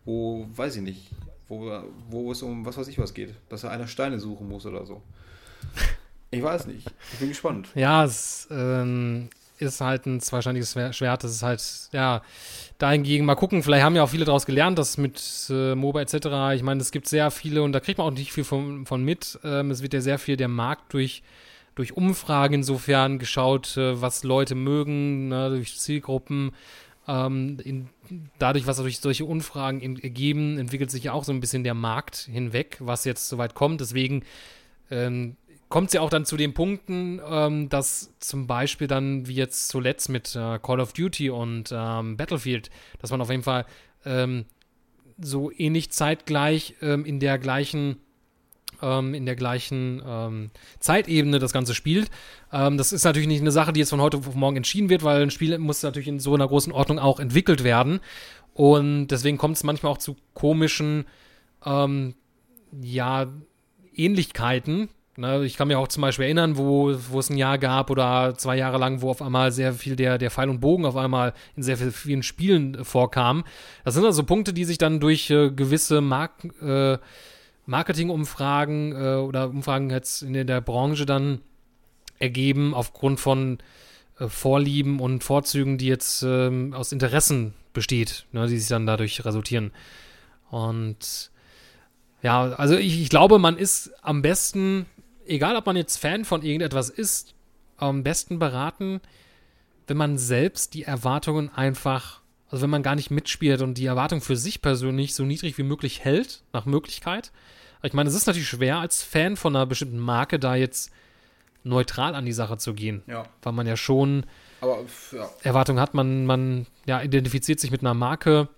Wo, weiß ich nicht, wo, wo es um was weiß ich was geht, dass er einer Steine suchen muss oder so. Ich weiß nicht. Ich bin gespannt. Ja, es ähm, ist halt ein zweischneidiges Schwert. Das ist halt, ja, dahingegen mal gucken. Vielleicht haben ja auch viele daraus gelernt, dass mit äh, MOBA etc. Ich meine, es gibt sehr viele und da kriegt man auch nicht viel von, von mit. Ähm, es wird ja sehr viel der Markt durch durch Umfragen insofern geschaut, äh, was Leute mögen, ne, durch Zielgruppen, ähm, in, dadurch, was durch solche Umfragen in, ergeben, entwickelt sich ja auch so ein bisschen der Markt hinweg, was jetzt soweit kommt. Deswegen ähm, kommt es ja auch dann zu den Punkten, ähm, dass zum Beispiel dann, wie jetzt zuletzt mit äh, Call of Duty und ähm, Battlefield, dass man auf jeden Fall ähm, so ähnlich zeitgleich ähm, in der gleichen ähm, in der gleichen ähm, Zeitebene das Ganze spielt. Ähm, das ist natürlich nicht eine Sache, die jetzt von heute auf morgen entschieden wird, weil ein Spiel muss natürlich in so einer großen Ordnung auch entwickelt werden. Und deswegen kommt es manchmal auch zu komischen, ähm, ja, Ähnlichkeiten. Ne? Ich kann mir auch zum Beispiel erinnern, wo, wo es ein Jahr gab oder zwei Jahre lang, wo auf einmal sehr viel der, der Pfeil und Bogen auf einmal in sehr vielen Spielen vorkam. Das sind also Punkte, die sich dann durch äh, gewisse Marken, äh, Marketingumfragen äh, oder Umfragen jetzt in der Branche dann ergeben aufgrund von äh, Vorlieben und Vorzügen, die jetzt ähm, aus Interessen besteht, ne, die sich dann dadurch resultieren. Und ja, also ich, ich, glaube, man ist am besten, egal ob man jetzt Fan von irgendetwas ist, am besten beraten, wenn man selbst die Erwartungen einfach, also wenn man gar nicht mitspielt und die Erwartung für sich persönlich so niedrig wie möglich hält, nach Möglichkeit, ich meine, es ist natürlich schwer, als Fan von einer bestimmten Marke da jetzt neutral an die Sache zu gehen. Ja. Weil man ja schon Aber, ja. Erwartungen hat. Man, man ja, identifiziert sich mit einer Marke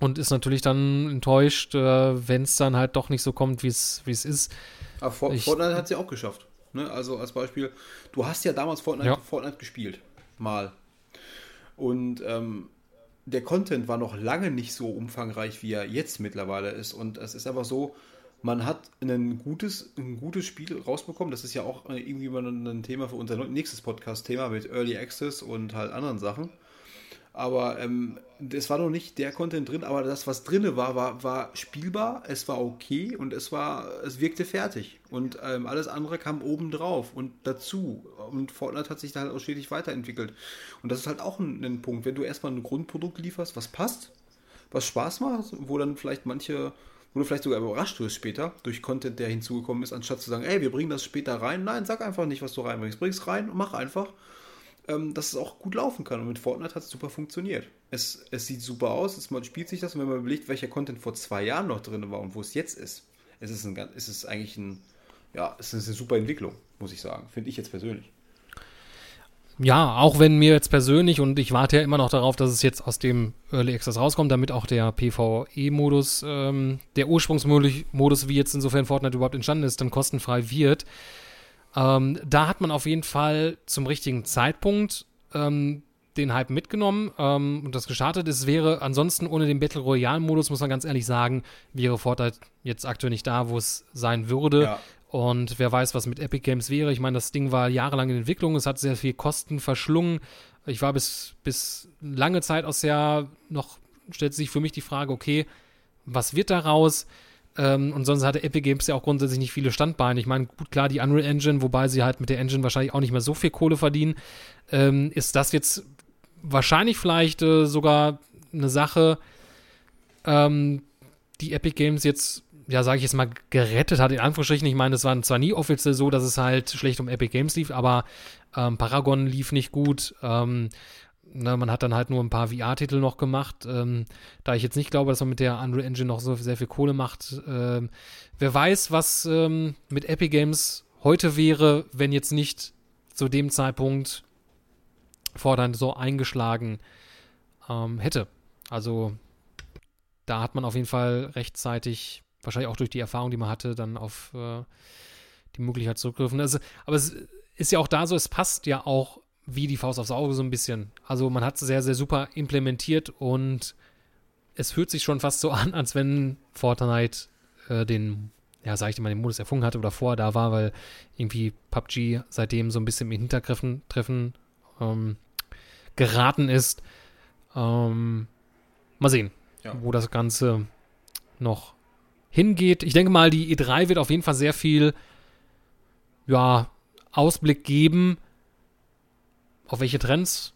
und ist natürlich dann enttäuscht, äh, wenn es dann halt doch nicht so kommt, wie es ist. Aber For ich, Fortnite hat sie auch geschafft. Ne? Also als Beispiel, du hast ja damals Fortnite, ja. Fortnite gespielt. Mal. Und ähm, der Content war noch lange nicht so umfangreich, wie er jetzt mittlerweile ist. Und es ist einfach so, man hat ein gutes, ein gutes Spiel rausbekommen. Das ist ja auch irgendwie mal ein Thema für unser nächstes Podcast-Thema mit Early Access und halt anderen Sachen. Aber ähm, es war noch nicht der Content drin, aber das, was drin war, war, war spielbar, es war okay und es war, es wirkte fertig. Und ähm, alles andere kam oben drauf und dazu. Und Fortnite hat sich da halt auch stetig weiterentwickelt. Und das ist halt auch ein, ein Punkt, wenn du erstmal ein Grundprodukt lieferst, was passt, was Spaß macht, wo dann vielleicht manche wo du vielleicht sogar überrascht wirst später durch Content, der hinzugekommen ist, anstatt zu sagen, ey, wir bringen das später rein. Nein, sag einfach nicht, was du reinbringst. Bring es rein und mach einfach ähm, dass es auch gut laufen kann. Und mit Fortnite hat es super funktioniert. Es, es sieht super aus, es, man spielt sich das und wenn man überlegt, welcher Content vor zwei Jahren noch drin war und wo es jetzt ist, es ist, ein, es ist eigentlich ein, ja, es ist eine super Entwicklung, muss ich sagen. Finde ich jetzt persönlich. Ja, auch wenn mir jetzt persönlich und ich warte ja immer noch darauf, dass es jetzt aus dem Early Access rauskommt, damit auch der PvE-Modus, ähm, der Ursprungsmodus, wie jetzt insofern Fortnite überhaupt entstanden ist, dann kostenfrei wird. Ähm, da hat man auf jeden Fall zum richtigen Zeitpunkt ähm, den Hype mitgenommen ähm, und das gestartet. Es wäre ansonsten ohne den Battle Royale-Modus, muss man ganz ehrlich sagen, wäre Fortnite jetzt aktuell nicht da, wo es sein würde. Ja. Und wer weiß, was mit Epic Games wäre. Ich meine, das Ding war jahrelang in Entwicklung, es hat sehr viel Kosten verschlungen. Ich war bis, bis lange Zeit aus der, noch stellt sich für mich die Frage, okay, was wird daraus? Ähm, und sonst hatte Epic Games ja auch grundsätzlich nicht viele Standbeine. Ich meine, gut, klar, die Unreal Engine, wobei sie halt mit der Engine wahrscheinlich auch nicht mehr so viel Kohle verdienen, ähm, ist das jetzt wahrscheinlich vielleicht äh, sogar eine Sache, ähm, die Epic Games jetzt, ja, sage ich jetzt mal, gerettet hat, in Anführungsstrichen. Ich meine, es war zwar nie offiziell so, dass es halt schlecht um Epic Games lief, aber ähm, Paragon lief nicht gut. Ähm, Ne, man hat dann halt nur ein paar VR-Titel noch gemacht. Ähm, da ich jetzt nicht glaube, dass man mit der Unreal Engine noch so sehr viel Kohle macht. Ähm, wer weiß, was ähm, mit Epic Games heute wäre, wenn jetzt nicht zu dem Zeitpunkt Fortnite so eingeschlagen ähm, hätte. Also da hat man auf jeden Fall rechtzeitig, wahrscheinlich auch durch die Erfahrung, die man hatte, dann auf äh, die Möglichkeit zurückgegriffen. Also, aber es ist ja auch da so, es passt ja auch wie die Faust aufs Auge so ein bisschen. Also man hat es sehr, sehr super implementiert und es fühlt sich schon fast so an, als wenn Fortnite äh, den, ja, sag ich mal, den Modus erfunden hatte oder vorher da war, weil irgendwie PUBG seitdem so ein bisschen im Hintergriffen treffen ähm, geraten ist. Ähm, mal sehen, ja. wo das Ganze noch hingeht. Ich denke mal, die E3 wird auf jeden Fall sehr viel ja, Ausblick geben auf welche Trends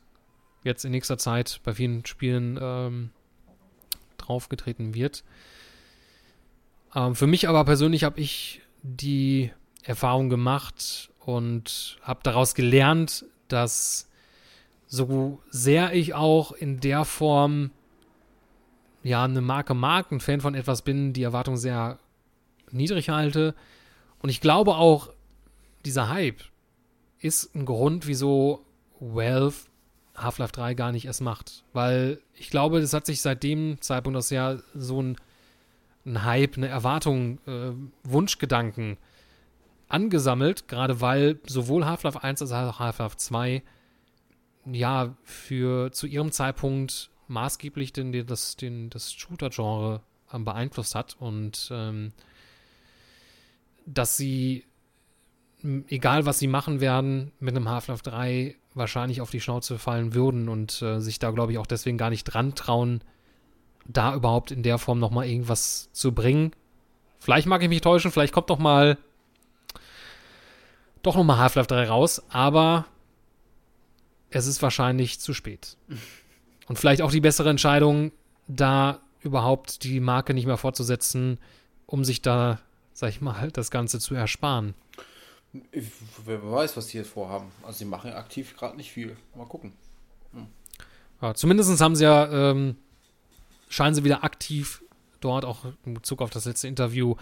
jetzt in nächster Zeit bei vielen Spielen ähm, draufgetreten wird. Ähm, für mich aber persönlich habe ich die Erfahrung gemacht und habe daraus gelernt, dass so sehr ich auch in der Form ja eine Marke mag, ein Fan von etwas bin, die Erwartung sehr niedrig halte. Und ich glaube auch, dieser Hype ist ein Grund, wieso Valve Half-Life 3 gar nicht erst macht. Weil ich glaube, das hat sich seit dem Zeitpunkt aus ja so ein, ein Hype, eine Erwartung, äh, Wunschgedanken angesammelt, gerade weil sowohl Half-Life 1 als auch Half-Life 2 ja für zu ihrem Zeitpunkt maßgeblich den, den das, den, das Shooter-Genre ähm, beeinflusst hat und ähm, dass sie, egal was sie machen werden, mit einem Half-Life 3 wahrscheinlich auf die Schnauze fallen würden und äh, sich da, glaube ich, auch deswegen gar nicht dran trauen, da überhaupt in der Form nochmal irgendwas zu bringen. Vielleicht mag ich mich täuschen, vielleicht kommt noch mal doch nochmal Half-Life 3 raus, aber es ist wahrscheinlich zu spät. Und vielleicht auch die bessere Entscheidung, da überhaupt die Marke nicht mehr fortzusetzen, um sich da, sag ich mal, das Ganze zu ersparen. Wer weiß, was die jetzt vorhaben. Also sie machen aktiv gerade nicht viel. Mal gucken. Hm. Ja, zumindest haben sie ja, ähm, scheinen sie wieder aktiv dort, auch in Bezug auf das letzte Interview,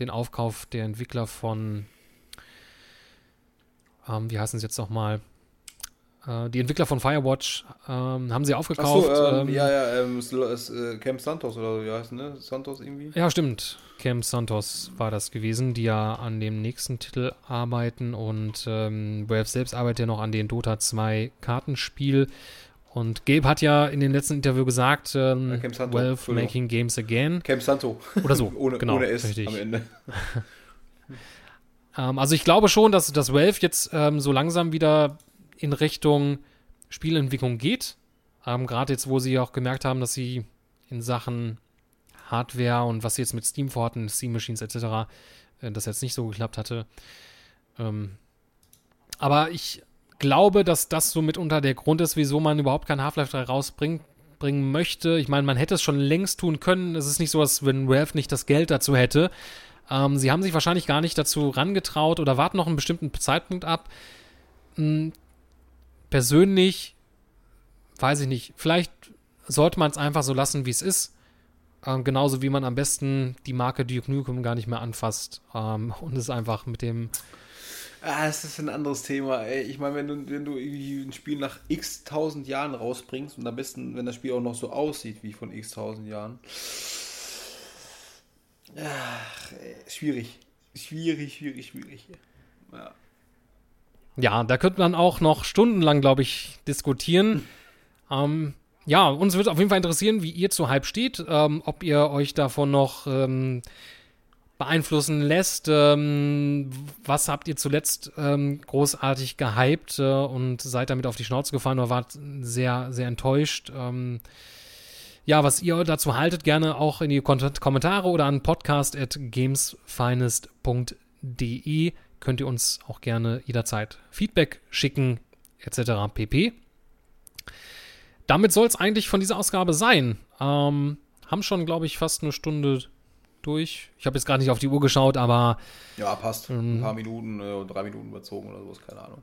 den Aufkauf der Entwickler von, ähm, wie heißen sie jetzt nochmal? Äh, die Entwickler von Firewatch ähm, haben sie aufgekauft. So, ähm, ähm, ja, ja, ähm, äh, Camp Santos oder wie heißt ne? Santos irgendwie? Ja, stimmt. Camp Santos war das gewesen, die ja an dem nächsten Titel arbeiten und ähm, Valve selbst arbeitet ja noch an den Dota 2 Kartenspiel. Und Gabe hat ja in dem letzten Interview gesagt, ähm, ja, Valve making games again. Camp Santo. Oder so, ohne, genau, ohne S richtig. am Ende. ähm, also ich glaube schon, dass, dass Valve jetzt ähm, so langsam wieder in Richtung Spielentwicklung geht. Ähm, Gerade jetzt, wo sie auch gemerkt haben, dass sie in Sachen Hardware und was sie jetzt mit Steam vorhatten, Steam Machines etc., äh, das jetzt nicht so geklappt hatte. Ähm, aber ich glaube, dass das so mitunter der Grund ist, wieso man überhaupt kein Half-Life 3 rausbringen bringen möchte. Ich meine, man hätte es schon längst tun können. Es ist nicht so, als wenn Valve nicht das Geld dazu hätte. Ähm, sie haben sich wahrscheinlich gar nicht dazu rangetraut oder warten noch einen bestimmten Zeitpunkt ab. Persönlich weiß ich nicht. Vielleicht sollte man es einfach so lassen, wie es ist. Ähm, genauso wie man am besten die Marke Duke Nukem gar nicht mehr anfasst ähm, und es einfach mit dem Ah, das ist ein anderes Thema, ey. Ich meine, wenn du, wenn du irgendwie ein Spiel nach x tausend Jahren rausbringst und am besten, wenn das Spiel auch noch so aussieht wie von x tausend Jahren. Ach, ey, schwierig. Schwierig, schwierig, schwierig. Ja. Ja, da könnte man auch noch stundenlang, glaube ich, diskutieren. Ähm, ja, uns wird auf jeden Fall interessieren, wie ihr zu Hype steht, ähm, ob ihr euch davon noch ähm, beeinflussen lässt. Ähm, was habt ihr zuletzt ähm, großartig gehypt äh, und seid damit auf die Schnauze gefallen oder wart sehr, sehr enttäuscht? Ähm, ja, was ihr dazu haltet, gerne auch in die Kommentare oder an podcast.gamesfinest.de könnt ihr uns auch gerne jederzeit Feedback schicken, etc. pp. Damit soll es eigentlich von dieser Ausgabe sein. Ähm, haben schon, glaube ich, fast eine Stunde durch. Ich habe jetzt gerade nicht auf die Uhr geschaut, aber. Ja, passt. Ähm, Ein paar Minuten, äh, drei Minuten überzogen oder sowas, keine Ahnung.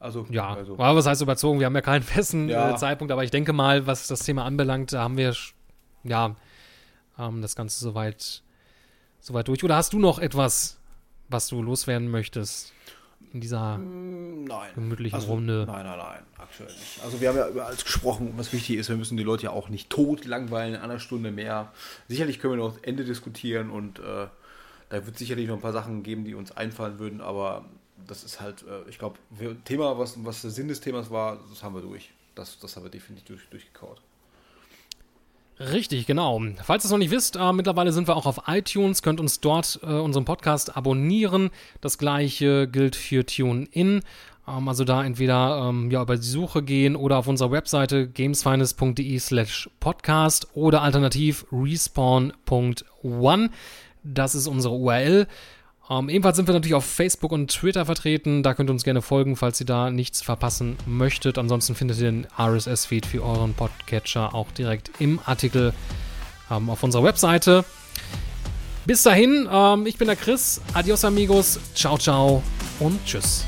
Also, ja, also. aber was heißt überzogen? Wir haben ja keinen festen ja. Äh, Zeitpunkt, aber ich denke mal, was das Thema anbelangt, da haben wir ja ähm, das Ganze soweit, soweit durch. Oder hast du noch etwas, was du loswerden möchtest? in dieser mm, nein. gemütlichen also, Runde? Nein, nein, nein, aktuell nicht. Also wir haben ja über alles gesprochen, was wichtig ist. Wir müssen die Leute ja auch nicht tot langweilen, in einer Stunde mehr. Sicherlich können wir noch Ende diskutieren und äh, da wird sicherlich noch ein paar Sachen geben, die uns einfallen würden, aber das ist halt, äh, ich glaube, Thema, was, was der Sinn des Themas war, das haben wir durch. Das, das haben wir definitiv durch, durchgekaut. Richtig, genau. Falls ihr es noch nicht wisst, äh, mittlerweile sind wir auch auf iTunes, könnt uns dort äh, unseren Podcast abonnieren. Das gleiche gilt für TuneIn. Ähm, also da entweder ähm, ja, über die Suche gehen oder auf unserer Webseite gamesfinest.de slash podcast oder alternativ respawn.one. Das ist unsere URL. Ähm, ebenfalls sind wir natürlich auf Facebook und Twitter vertreten. Da könnt ihr uns gerne folgen, falls ihr da nichts verpassen möchtet. Ansonsten findet ihr den RSS-Feed für euren Podcatcher auch direkt im Artikel ähm, auf unserer Webseite. Bis dahin, ähm, ich bin der Chris. Adios, amigos. Ciao, ciao und tschüss.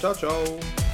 Ciao, ciao.